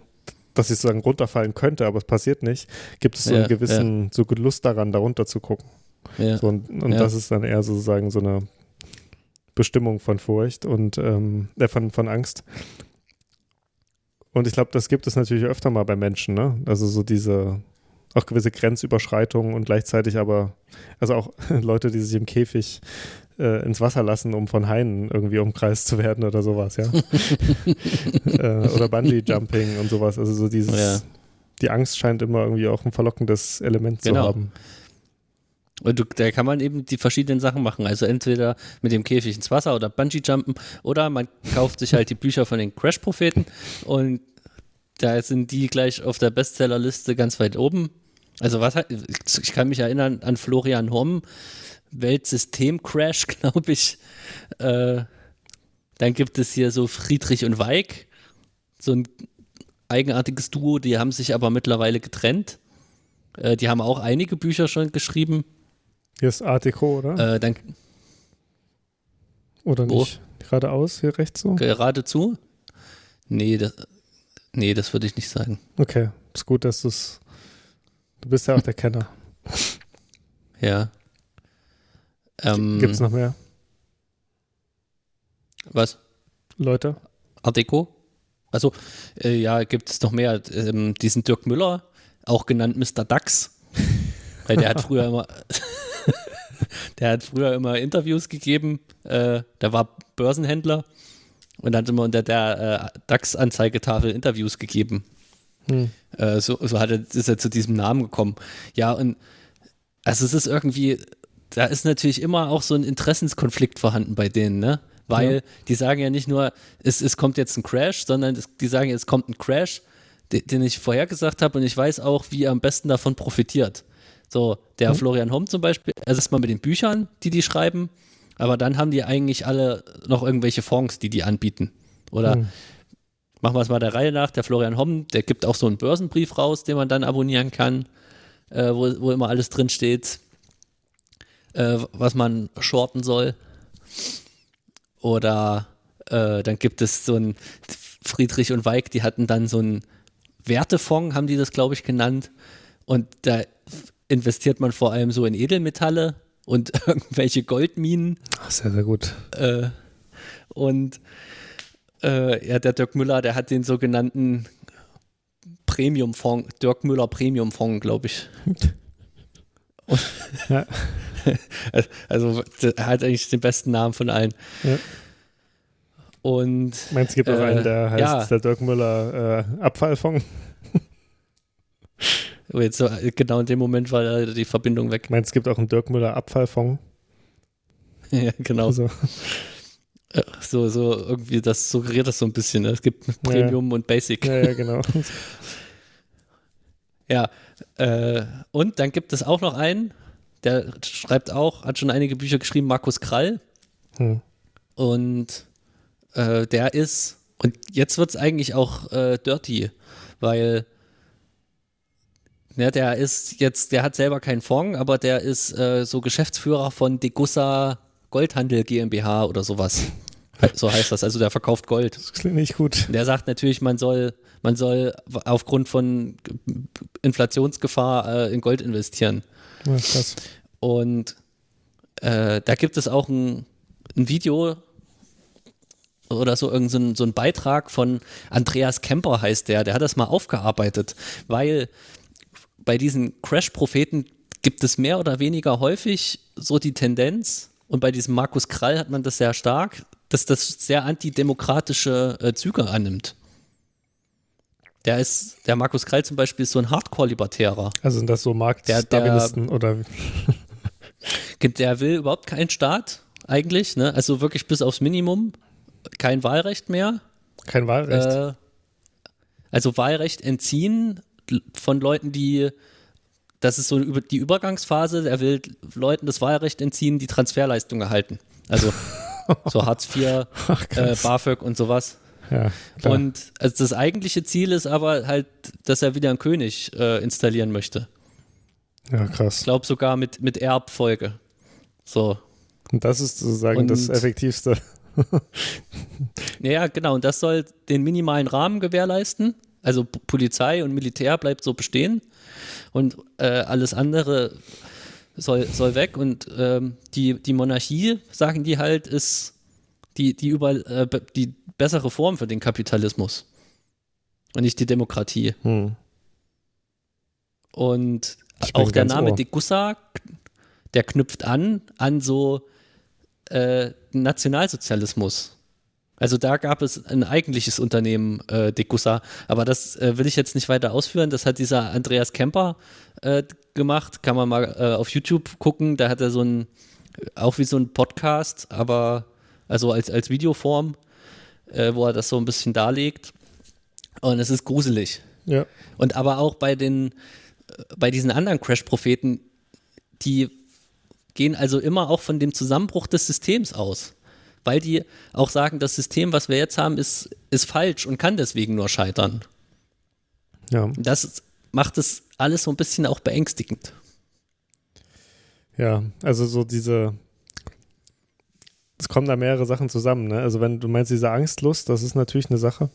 dass ich sozusagen runterfallen könnte, aber es passiert nicht, gibt es so einen gewissen, so Lust daran, da runter zu gucken. Ja. So, und, und das ist dann eher sozusagen so eine Bestimmung von Furcht und ähm, äh, von, von Angst. Und ich glaube, das gibt es natürlich öfter mal bei Menschen, ne? Also so diese, auch gewisse Grenzüberschreitungen und gleichzeitig aber, also auch Leute, die sich im Käfig äh, ins Wasser lassen, um von Haien irgendwie umkreist zu werden oder sowas, ja. äh, oder Bungee-Jumping und sowas. Also so dieses, ja. die Angst scheint immer irgendwie auch ein verlockendes Element genau. zu haben. Und du, da kann man eben die verschiedenen Sachen machen. Also entweder mit dem Käfig ins Wasser oder Bungee-Jumpen oder man kauft sich halt die Bücher von den Crash-Propheten und da sind die gleich auf der Bestsellerliste ganz weit oben. Also was ich kann mich erinnern an Florian Homm, Weltsystem-Crash, glaube ich. Äh, dann gibt es hier so Friedrich und Weig, so ein eigenartiges Duo, die haben sich aber mittlerweile getrennt. Äh, die haben auch einige Bücher schon geschrieben. Hier ist Art Deco, oder? Äh, dann oder nicht? Geradeaus, hier rechts so? geradezu? Nee, das, nee, das würde ich nicht sagen. Okay, ist gut, dass du es. Du bist ja auch der Kenner. Ja. Ähm, Gibt es noch mehr Was? Leute? Art Deco? Also, äh, ja, gibt es noch mehr. Ähm, diesen Dirk Müller, auch genannt Mr. Dax. Weil der hat früher immer, der hat früher immer Interviews gegeben. Äh, der war Börsenhändler und hat immer unter der äh, DAX-Anzeigetafel Interviews gegeben. Hm. Äh, so so hat er, ist er zu diesem Namen gekommen. Ja, und also es ist irgendwie, da ist natürlich immer auch so ein Interessenskonflikt vorhanden bei denen, ne? Weil Ja. die sagen ja nicht nur, es, es kommt jetzt ein Crash, sondern es, die sagen, es kommt ein Crash, den, den ich vorhergesagt habe und ich weiß auch, wie er am besten davon profitiert. So, der Mhm. Florian Homm zum Beispiel, also erstmal mit den Büchern, die die schreiben, aber dann haben die eigentlich alle noch irgendwelche Fonds, die die anbieten. Oder Hm. Machen wir es mal der Reihe nach. Der Florian Homm, der gibt auch so einen Börsenbrief raus, den man dann abonnieren kann, äh, wo, wo immer alles drin steht, äh, was man shorten soll. Oder äh, dann gibt es so ein Friedrich und Weig, die hatten dann so einen Wertefonds, haben die das, glaube ich, genannt. Und da investiert man vor allem so in Edelmetalle und irgendwelche Goldminen. Ach, sehr, sehr gut. Äh, und äh, ja, der Dirk Müller, der hat den sogenannten Premium-Fonds, Dirk Müller Premium-Fonds, glaube ich. Ja. also er hat eigentlich den besten Namen von allen. Ja. Und Meinst es gibt auch Äh, einen, der heißt ja. der Dirk Müller äh, Abfallfonds? jetzt so, genau in dem Moment war da die Verbindung weg. Meinst es gibt auch einen Dirk Müller Abfallfonds? ja, genau. Also, Äh, So, so irgendwie, das suggeriert das so ein bisschen. Ne? Es gibt Premium und Basic. ja, ja, genau. Ja, äh, und dann gibt es auch noch einen, der schreibt auch, hat schon einige Bücher geschrieben, Markus Krall. Hm. Und äh, der ist, und jetzt wird es eigentlich auch äh, dirty, weil ne, der ist jetzt, der hat selber keinen Fonds, aber der ist äh, so Geschäftsführer von Degussa Goldhandel GmbH oder sowas. So heißt das, also der verkauft Gold. Das klingt nicht gut. Der sagt natürlich, man soll, man soll aufgrund von Inflationsgefahr äh, in Gold investieren. Ja, krass. Und äh, da gibt es auch ein, ein Video oder so irgendein so ein, so ein Beitrag von Andreas Kemper heißt der, der hat das mal aufgearbeitet, weil bei diesen Crash-Propheten gibt es mehr oder weniger häufig so die Tendenz, und bei diesem Markus Krall hat man das sehr stark, dass das sehr antidemokratische äh, Züge annimmt. Der ist, der Markus Krall zum Beispiel ist so ein Hardcore-Libertärer. Also sind das so Marktstabilisten oder Der will überhaupt keinen Staat eigentlich, ne? Also wirklich bis aufs Minimum. Kein Wahlrecht mehr. kein Wahlrecht? Äh, also Wahlrecht entziehen von Leuten, die das ist so über die Übergangsphase, er will Leuten das Wahlrecht entziehen, die Transferleistung erhalten. Also so Hartz IV, Ach, äh. BAföG und sowas. ja, klar. Und also das eigentliche Ziel ist aber halt, dass er wieder einen König äh, installieren möchte. ja, Ich krass. glaube sogar mit, mit Erbfolge. So, Und das ist sozusagen Und- das Effektivste. Ja, genau. Und das soll den minimalen Rahmen gewährleisten. Also Polizei und Militär bleibt so bestehen. Und äh, alles andere soll, soll weg. Und ähm, die, die Monarchie, sagen die halt, ist die, die, über, äh, die bessere Form für den Kapitalismus. Und nicht die Demokratie. Hm. Und auch der Name ohr. Degussa, der knüpft an an so äh, Nationalsozialismus. Also da gab es ein eigentliches Unternehmen, äh, Degussa, aber das äh, will ich jetzt nicht weiter ausführen. Das hat dieser Andreas Kemper äh, gemacht. Kann man mal äh, auf YouTube gucken. Da hat er so ein, auch wie so ein Podcast, aber also als, als Videoform, äh, wo er das so ein bisschen darlegt. Und es ist gruselig. Ja, Und aber auch bei den, bei diesen anderen Crash-Propheten, die gehen also immer auch von dem Zusammenbruch des Systems aus. Weil die auch sagen, das System, was wir jetzt haben, ist, ist falsch und kann deswegen nur scheitern. ja. Das macht es alles so ein bisschen auch beängstigend. Ja, also so diese, es kommen da mehrere Sachen zusammen. Ne? Also wenn du meinst, diese Angstlust, das ist natürlich eine Sache.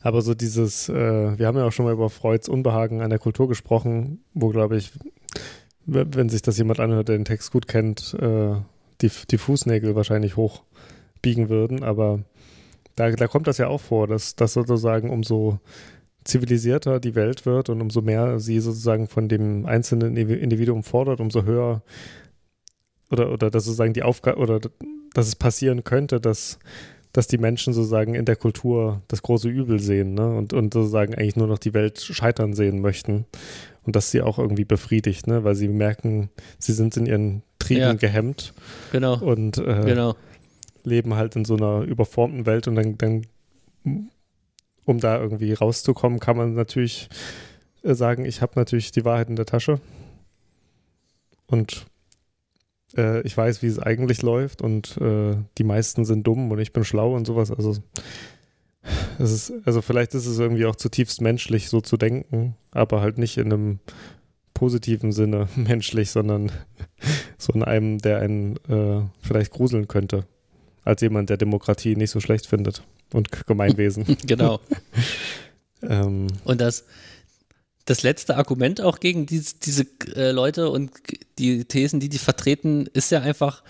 Aber so dieses, äh, wir haben ja auch schon mal über Freuds Unbehagen an der Kultur gesprochen, wo, glaube ich, wenn sich das jemand anhört, der den Text gut kennt, äh, die, die Fußnägel wahrscheinlich hochbiegen würden. Aber da, da kommt das ja auch vor, dass, dass sozusagen umso zivilisierter die Welt wird und umso mehr sie sozusagen von dem einzelnen Individuum fordert, umso höher oder, oder dass sozusagen die Aufgabe oder dass es passieren könnte, dass, dass die Menschen sozusagen in der Kultur das große Übel sehen ne? und, und sozusagen eigentlich nur noch die Welt scheitern sehen möchten und dass sie auch irgendwie befriedigt, ne? weil sie merken, sie sind in ihren Trieben ja. gehemmt genau. und äh, genau. leben halt in so einer überformten Welt und dann, dann um da irgendwie rauszukommen, kann man natürlich äh, sagen, ich habe natürlich die Wahrheit in der Tasche und äh, ich weiß, wie es eigentlich läuft und äh, die meisten sind dumm und ich bin schlau und sowas. Also es ist, also vielleicht ist es irgendwie auch zutiefst menschlich, so zu denken, aber halt nicht in einem positiven Sinne menschlich, sondern so in einem, der einen äh, vielleicht gruseln könnte, als jemand, der Demokratie nicht so schlecht findet und Gemeinwesen. genau. ähm, und das, das letzte Argument auch gegen diese, diese äh, Leute und die Thesen, die die vertreten, ist ja einfach,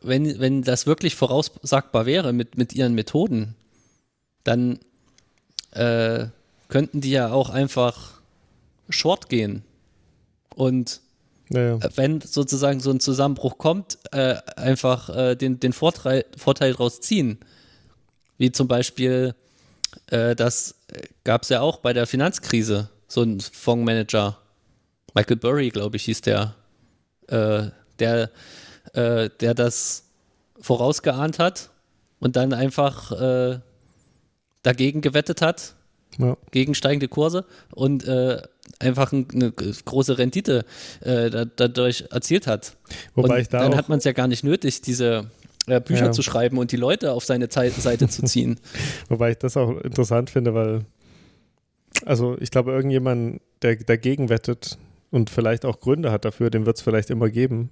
wenn, wenn das wirklich voraussagbar wäre mit, mit ihren Methoden, dann äh, könnten die ja auch einfach short gehen. Und ja, ja. wenn sozusagen so ein Zusammenbruch kommt, äh, einfach äh, den, den Vorteil, Vorteil daraus ziehen. Wie zum Beispiel, äh, das gab es ja auch bei der Finanzkrise, so ein Fondsmanager. Michael Burry, glaube ich, hieß der, äh, der, äh, der das vorausgeahnt hat und dann einfach äh, dagegen gewettet hat, ja. gegen steigende Kurse und äh, einfach eine große Rendite äh, dadurch erzielt hat. Wobei und ich da dann hat man es ja gar nicht nötig, diese äh, Bücher Ja. zu schreiben und die Leute auf seine Seite zu ziehen. Wobei ich das auch interessant finde, weil, also ich glaube, irgendjemand, der dagegen wettet und vielleicht auch Gründe hat dafür, den wird es vielleicht immer geben.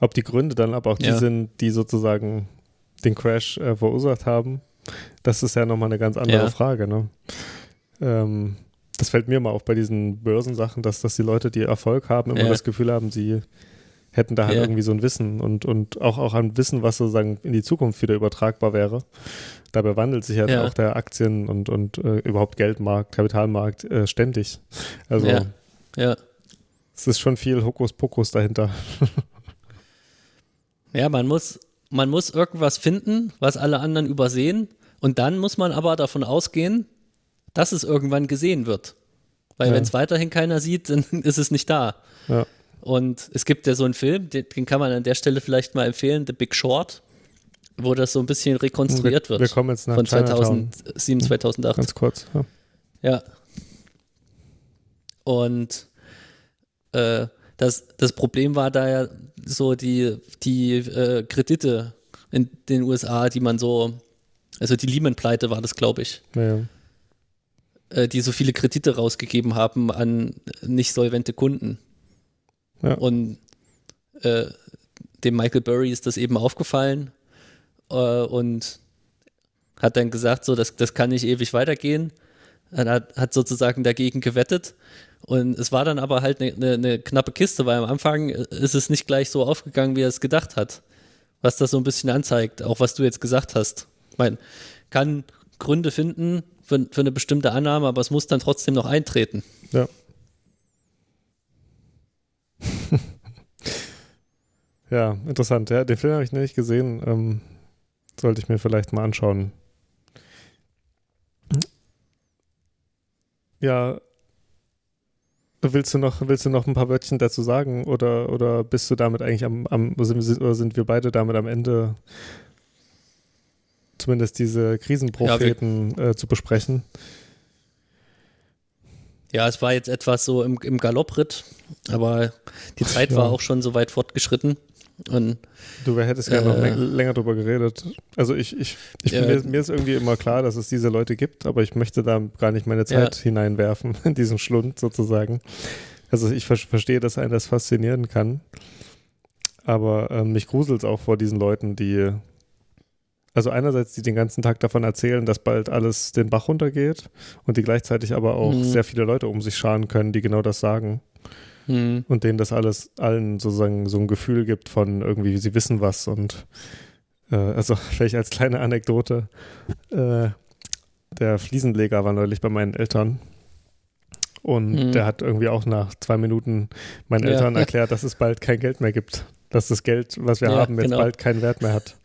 Ob die Gründe dann aber auch die Ja. sind, die sozusagen den Crash äh, verursacht haben, das ist ja nochmal eine ganz andere. Frage. Ne? Ähm, das fällt mir mal auf bei diesen Börsensachen, dass, dass die Leute, die Erfolg haben, immer Ja. das Gefühl haben, sie hätten da halt Ja. irgendwie so ein Wissen und, und auch, auch ein Wissen, was sozusagen in die Zukunft wieder übertragbar wäre. Dabei wandelt sich halt Ja. auch der Aktien- und, und äh, überhaupt Geldmarkt, Kapitalmarkt äh, ständig. Also Ja. Ja. es ist schon viel Hokuspokus dahinter. Ja, man muss, man muss irgendwas finden, was alle anderen übersehen. Und dann muss man aber davon ausgehen, dass es irgendwann gesehen wird. Weil Ja. wenn es weiterhin keiner sieht, dann ist es nicht da. Ja. Und es gibt ja so einen Film, den, den kann man an der Stelle vielleicht mal empfehlen, The Big Short, wo das so ein bisschen rekonstruiert wir, wird. wir kommen jetzt nach von Chinatown. 2007, 2008. Ganz kurz. Ja. Ja. Und äh, das, das Problem war da ja so die, die äh, Kredite in den USA, die man so, also die Lehman-Pleite war das, glaube ich, Ja, ja. Äh, die so viele Kredite rausgegeben haben an nicht solvente Kunden. Ja. Und äh, dem Michael Burry ist das eben aufgefallen äh, und hat dann gesagt, so, das, das kann nicht ewig weitergehen. Er hat, hat sozusagen dagegen gewettet. Und es war dann aber halt eine ne, ne knappe Kiste, weil am Anfang ist es nicht gleich so aufgegangen, wie er es gedacht hat. Was das so ein bisschen anzeigt, auch was du jetzt gesagt hast. Ich meine, kann Gründe finden für, für eine bestimmte Annahme, aber es muss dann trotzdem noch eintreten. Ja. ja, interessant. Ja, den Film habe ich noch nicht gesehen. Ähm, sollte ich mir vielleicht mal anschauen. Ja. Willst du noch, willst du noch ein paar Wörtchen dazu sagen oder, oder bist du damit eigentlich am, am sind, oder sind wir beide damit am Ende zumindest diese Krisenpropheten äh, zu besprechen? Ja, es war jetzt etwas so im, im Galoppritt, aber die Zeit Ja. war auch schon so weit fortgeschritten. Und Du hättest gerne noch Äh. läng- länger drüber geredet. Also ich, ich, ich Ja. mir, mir ist irgendwie immer klar, dass es diese Leute gibt, aber ich möchte da gar nicht meine Zeit hineinwerfen, in diesen Schlund sozusagen. Also ich ver verstehe, dass einen das faszinieren kann. Aber ähm, mich gruselt es auch vor diesen Leuten, die, also einerseits, die den ganzen Tag davon erzählen, dass bald alles den Bach runtergeht und die gleichzeitig aber auch Mhm. sehr viele Leute um sich scharen können, die genau das sagen Hm. und denen das alles allen sozusagen so ein Gefühl gibt von irgendwie, sie wissen was und äh, also vielleicht als kleine Anekdote, äh, der Fliesenleger war neulich bei meinen Eltern und Mhm. der hat irgendwie auch nach zwei Minuten meinen Ja. Eltern erklärt, dass es bald kein Geld mehr gibt, dass das Geld, was wir Ja, haben, jetzt genau. bald keinen Wert mehr hat.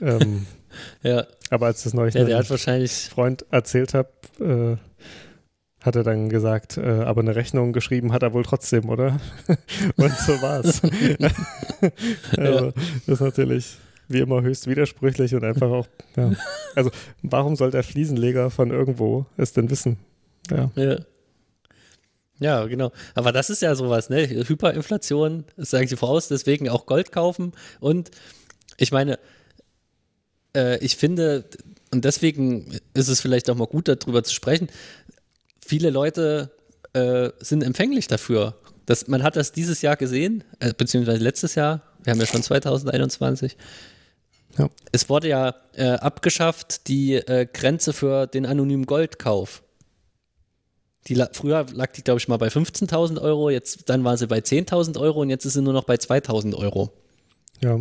Ähm, Ja, aber als das neulich ja, der hat wahrscheinlich. Freund erzählt habe, äh, hat er dann gesagt, äh, aber eine Rechnung geschrieben hat er wohl trotzdem, oder? Und so war's. also, das ist natürlich wie immer höchst widersprüchlich und einfach auch, ja. Also, warum soll der Fliesenleger von irgendwo es denn wissen? Ja. Ja. Ja, genau. Aber das ist ja sowas, ne? Hyperinflation, das sagen sie voraus, deswegen auch Gold kaufen. Und ich meine, äh, ich finde, und deswegen ist es vielleicht auch mal gut, darüber zu sprechen, viele Leute äh, sind empfänglich dafür. Das, man hat das dieses Jahr gesehen, äh, beziehungsweise letztes Jahr, wir haben ja schon 2021. Ja. Es wurde ja äh, abgeschafft, die äh, Grenze für den anonymen Goldkauf. Die, la- früher lag die, glaube ich, mal bei 15.000 Euro, jetzt, dann war sie bei 10.000 Euro und jetzt ist sie nur noch bei 2.000 Euro. ja.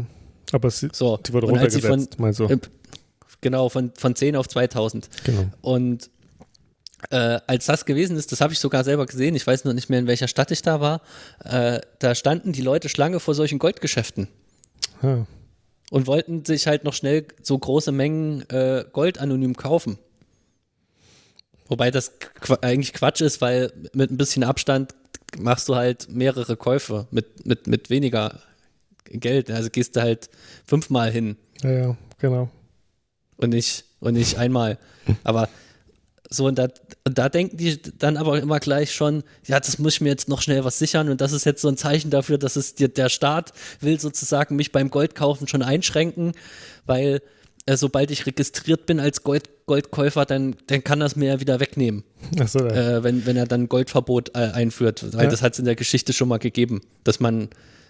Aber es, So. die wurde und als sie runtergesetzt, von, mal so. äh, genau, von, von 10 auf 2.000. Genau. Und äh, als das gewesen ist, das habe ich sogar selber gesehen, ich weiß noch nicht mehr, in welcher Stadt ich da war, äh, da standen die Leute Schlange vor solchen Goldgeschäften Ja. und wollten sich halt noch schnell so große Mengen äh, Gold anonym kaufen. Wobei das eigentlich Quatsch ist, weil mit ein bisschen Abstand machst du halt mehrere Käufe mit, mit, mit weniger Geld. Also gehst du halt fünfmal hin ja, ja, genau. und nicht, und nicht einmal. Aber so, und da, und da denken die dann aber immer gleich schon, ja, das muss ich mir jetzt noch schnell was sichern und das ist jetzt so ein Zeichen dafür, dass es dir, der Staat will sozusagen mich beim Goldkaufen schon einschränken, weil äh, sobald ich registriert bin als Gold, Goldkäufer, dann, dann kann das mir ja wieder wegnehmen, Achso, ja. äh, wenn, wenn er dann Goldverbot äh, einführt. Weil Ja. das hat es in der Geschichte schon mal gegeben, dass man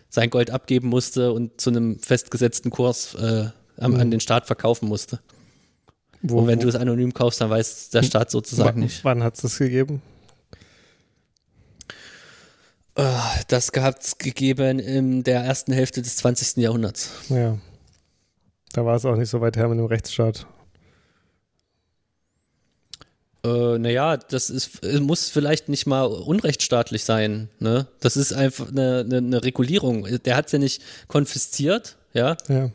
sein Gold abgeben musste und zu einem festgesetzten Kurs äh, am, Mhm. an den Staat verkaufen musste. Wo, Und wenn wo- du es anonym kaufst, dann weiß der Staat sozusagen wa- nicht. Wann hat es das gegeben? Äh, Das hat es gegeben in der ersten Hälfte des 20. Jahrhunderts. Ja. Da war es auch nicht so weit her mit dem Rechtsstaat. Äh, naja, das ist, äh, muss vielleicht nicht mal unrechtsstaatlich sein. Ne? Das ist einfach eine, eine, eine Regulierung. Der hat es ja nicht konfisziert, ja, Ja.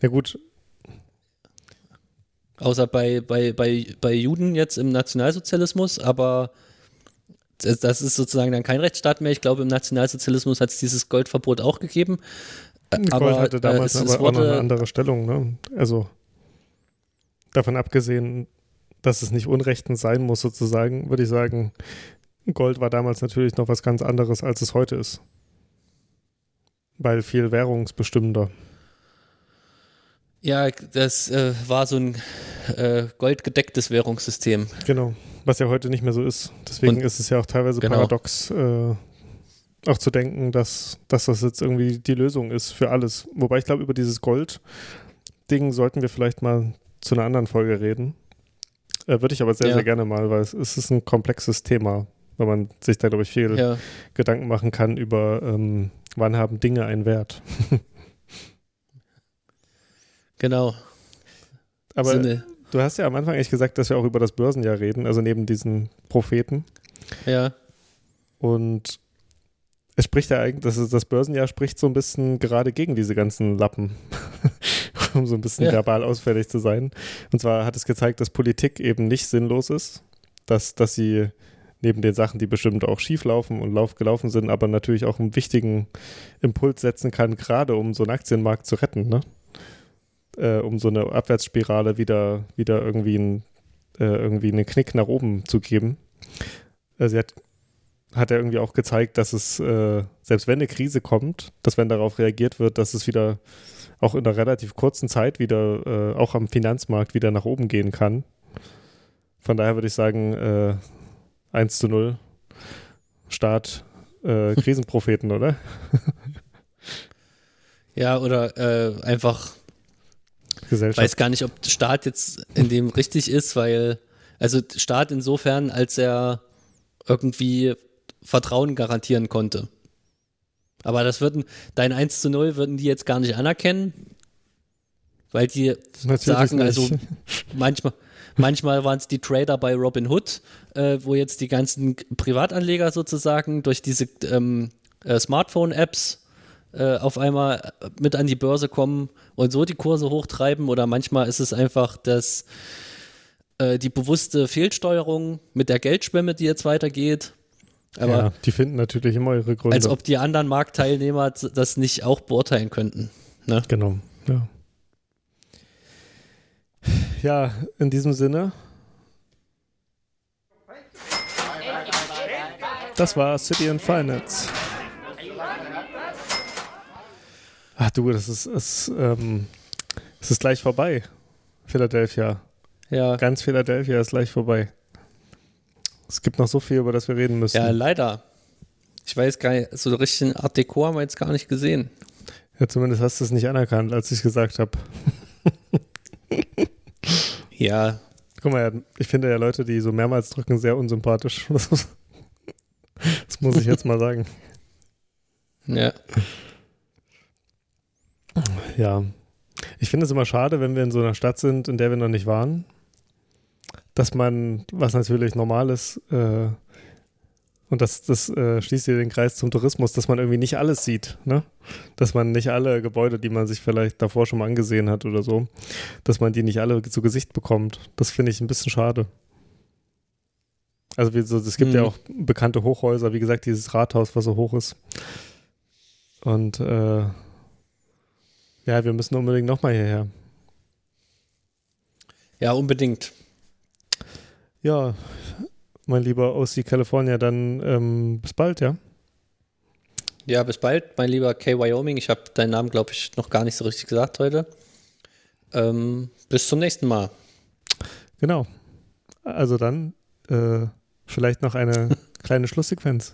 Na gut, außer bei, bei, bei, bei Juden jetzt im Nationalsozialismus, aber das, das ist sozusagen dann kein Rechtsstaat mehr. Ich glaube, im Nationalsozialismus hat es dieses Goldverbot auch gegeben. Gold hatte äh, damals es, es aber auch noch eine wurde, andere Stellung. Ne? Also davon abgesehen, dass es nicht Unrechten sein muss, sozusagen, würde ich sagen, Gold war damals natürlich noch was ganz anderes, als es heute ist. Weil viel währungsbestimmender. Ja, das äh, war so ein äh, goldgedecktes Währungssystem. Genau. Was ja heute nicht mehr so ist. Deswegen Und- ist es ja auch teilweise Genau. paradox, äh, auch zu denken, dass, dass das jetzt irgendwie die Lösung ist für alles. Wobei ich glaube, über dieses Gold-Ding sollten wir vielleicht mal zu einer anderen Folge reden. Äh, Würde ich aber sehr, Ja. sehr gerne mal, weil es, es ist ein komplexes Thema, weil man sich da, glaube ich, viel Ja, Gedanken machen kann über, ähm, wann haben Dinge einen Wert. genau. Aber Sinne. du hast ja am Anfang echt gesagt, dass wir auch über das Börsenjahr reden, also neben diesen Propheten. Ja, Und es spricht ja eigentlich, das, das Börsenjahr spricht so ein bisschen gerade gegen diese ganzen Lappen, um so ein bisschen Ja. verbal ausfällig zu sein. Und zwar hat es gezeigt, dass Politik eben nicht sinnlos ist, dass, dass sie neben den Sachen, die bestimmt auch schief laufen und lauf gelaufen sind, aber natürlich auch einen wichtigen Impuls setzen kann, gerade um so einen Aktienmarkt zu retten, ne? Äh, um so eine Abwärtsspirale wieder, wieder irgendwie, ein, äh, irgendwie einen Knick nach oben zu geben. Äh, sie hat hat er irgendwie auch gezeigt, dass es, äh, selbst wenn eine Krise kommt, dass wenn darauf reagiert wird, dass es wieder auch in einer relativ kurzen Zeit wieder, äh, auch am Finanzmarkt wieder nach oben gehen kann. Von daher würde ich sagen, äh, 1 zu 0 Start äh, Krisenpropheten, oder? Ja, oder äh, einfach, Gesellschaft. weiß gar nicht, ob Staat jetzt in dem richtig ist, weil, also Staat insofern, als er irgendwie Vertrauen garantieren konnte. Aber das würden, dein 1 zu 0 würden die jetzt gar nicht anerkennen, weil die Natürlich sagen, nicht. also manchmal, manchmal waren es die Trader bei Robinhood, äh, wo jetzt die ganzen Privatanleger sozusagen durch diese ähm, äh, Smartphone-Apps äh, auf einmal mit an die Börse kommen und so die Kurse hochtreiben oder manchmal ist es einfach das äh, die bewusste Fehlsteuerung mit der Geldschwemme, die jetzt weitergeht. Aber ja, die finden natürlich immer ihre Gründe. als ob die anderen Marktteilnehmer das nicht auch beurteilen könnten. Ne? Genau, ja. Ja, in diesem Sinne. Das war City and Finance. Ach du, das ist, ist, ähm, es ist gleich vorbei. Philadelphia. Ja, Ganz Philadelphia ist gleich vorbei. Es gibt noch so viel, über das wir reden müssen. ja, leider. Ich weiß gar nicht, so richtig Art Deco haben wir jetzt gar nicht gesehen. Ja, zumindest hast du es nicht anerkannt, als ich gesagt habe. Ja, Guck mal, ich finde ja Leute, die so mehrmals drücken, sehr unsympathisch. Das muss ich jetzt mal sagen. ja. Ja. Ich finde es immer schade, wenn wir in so einer Stadt sind, in der wir noch nicht waren, dass man, was natürlich normal ist, äh, und das, das äh, schließt hier den Kreis zum Tourismus, dass man irgendwie nicht alles sieht, ne? Dass man nicht alle Gebäude, die man sich vielleicht davor schon mal angesehen hat oder so, dass man die nicht alle zu Gesicht bekommt. Das finde ich ein bisschen schade. Also wie so, es gibt ja Mhm. auch bekannte Hochhäuser, wie gesagt, dieses Rathaus, was so hoch ist. Und äh, ja, wir müssen unbedingt nochmal hierher. ja, unbedingt. Ja, mein lieber OC California, dann ähm, bis bald, ja? Ja, bis bald, mein lieber K. Wyoming. Ich habe deinen Namen, glaube ich, noch gar nicht so richtig gesagt heute. Ähm, bis zum nächsten Mal. Genau. Also dann äh, vielleicht noch eine kleine Schlusssequenz.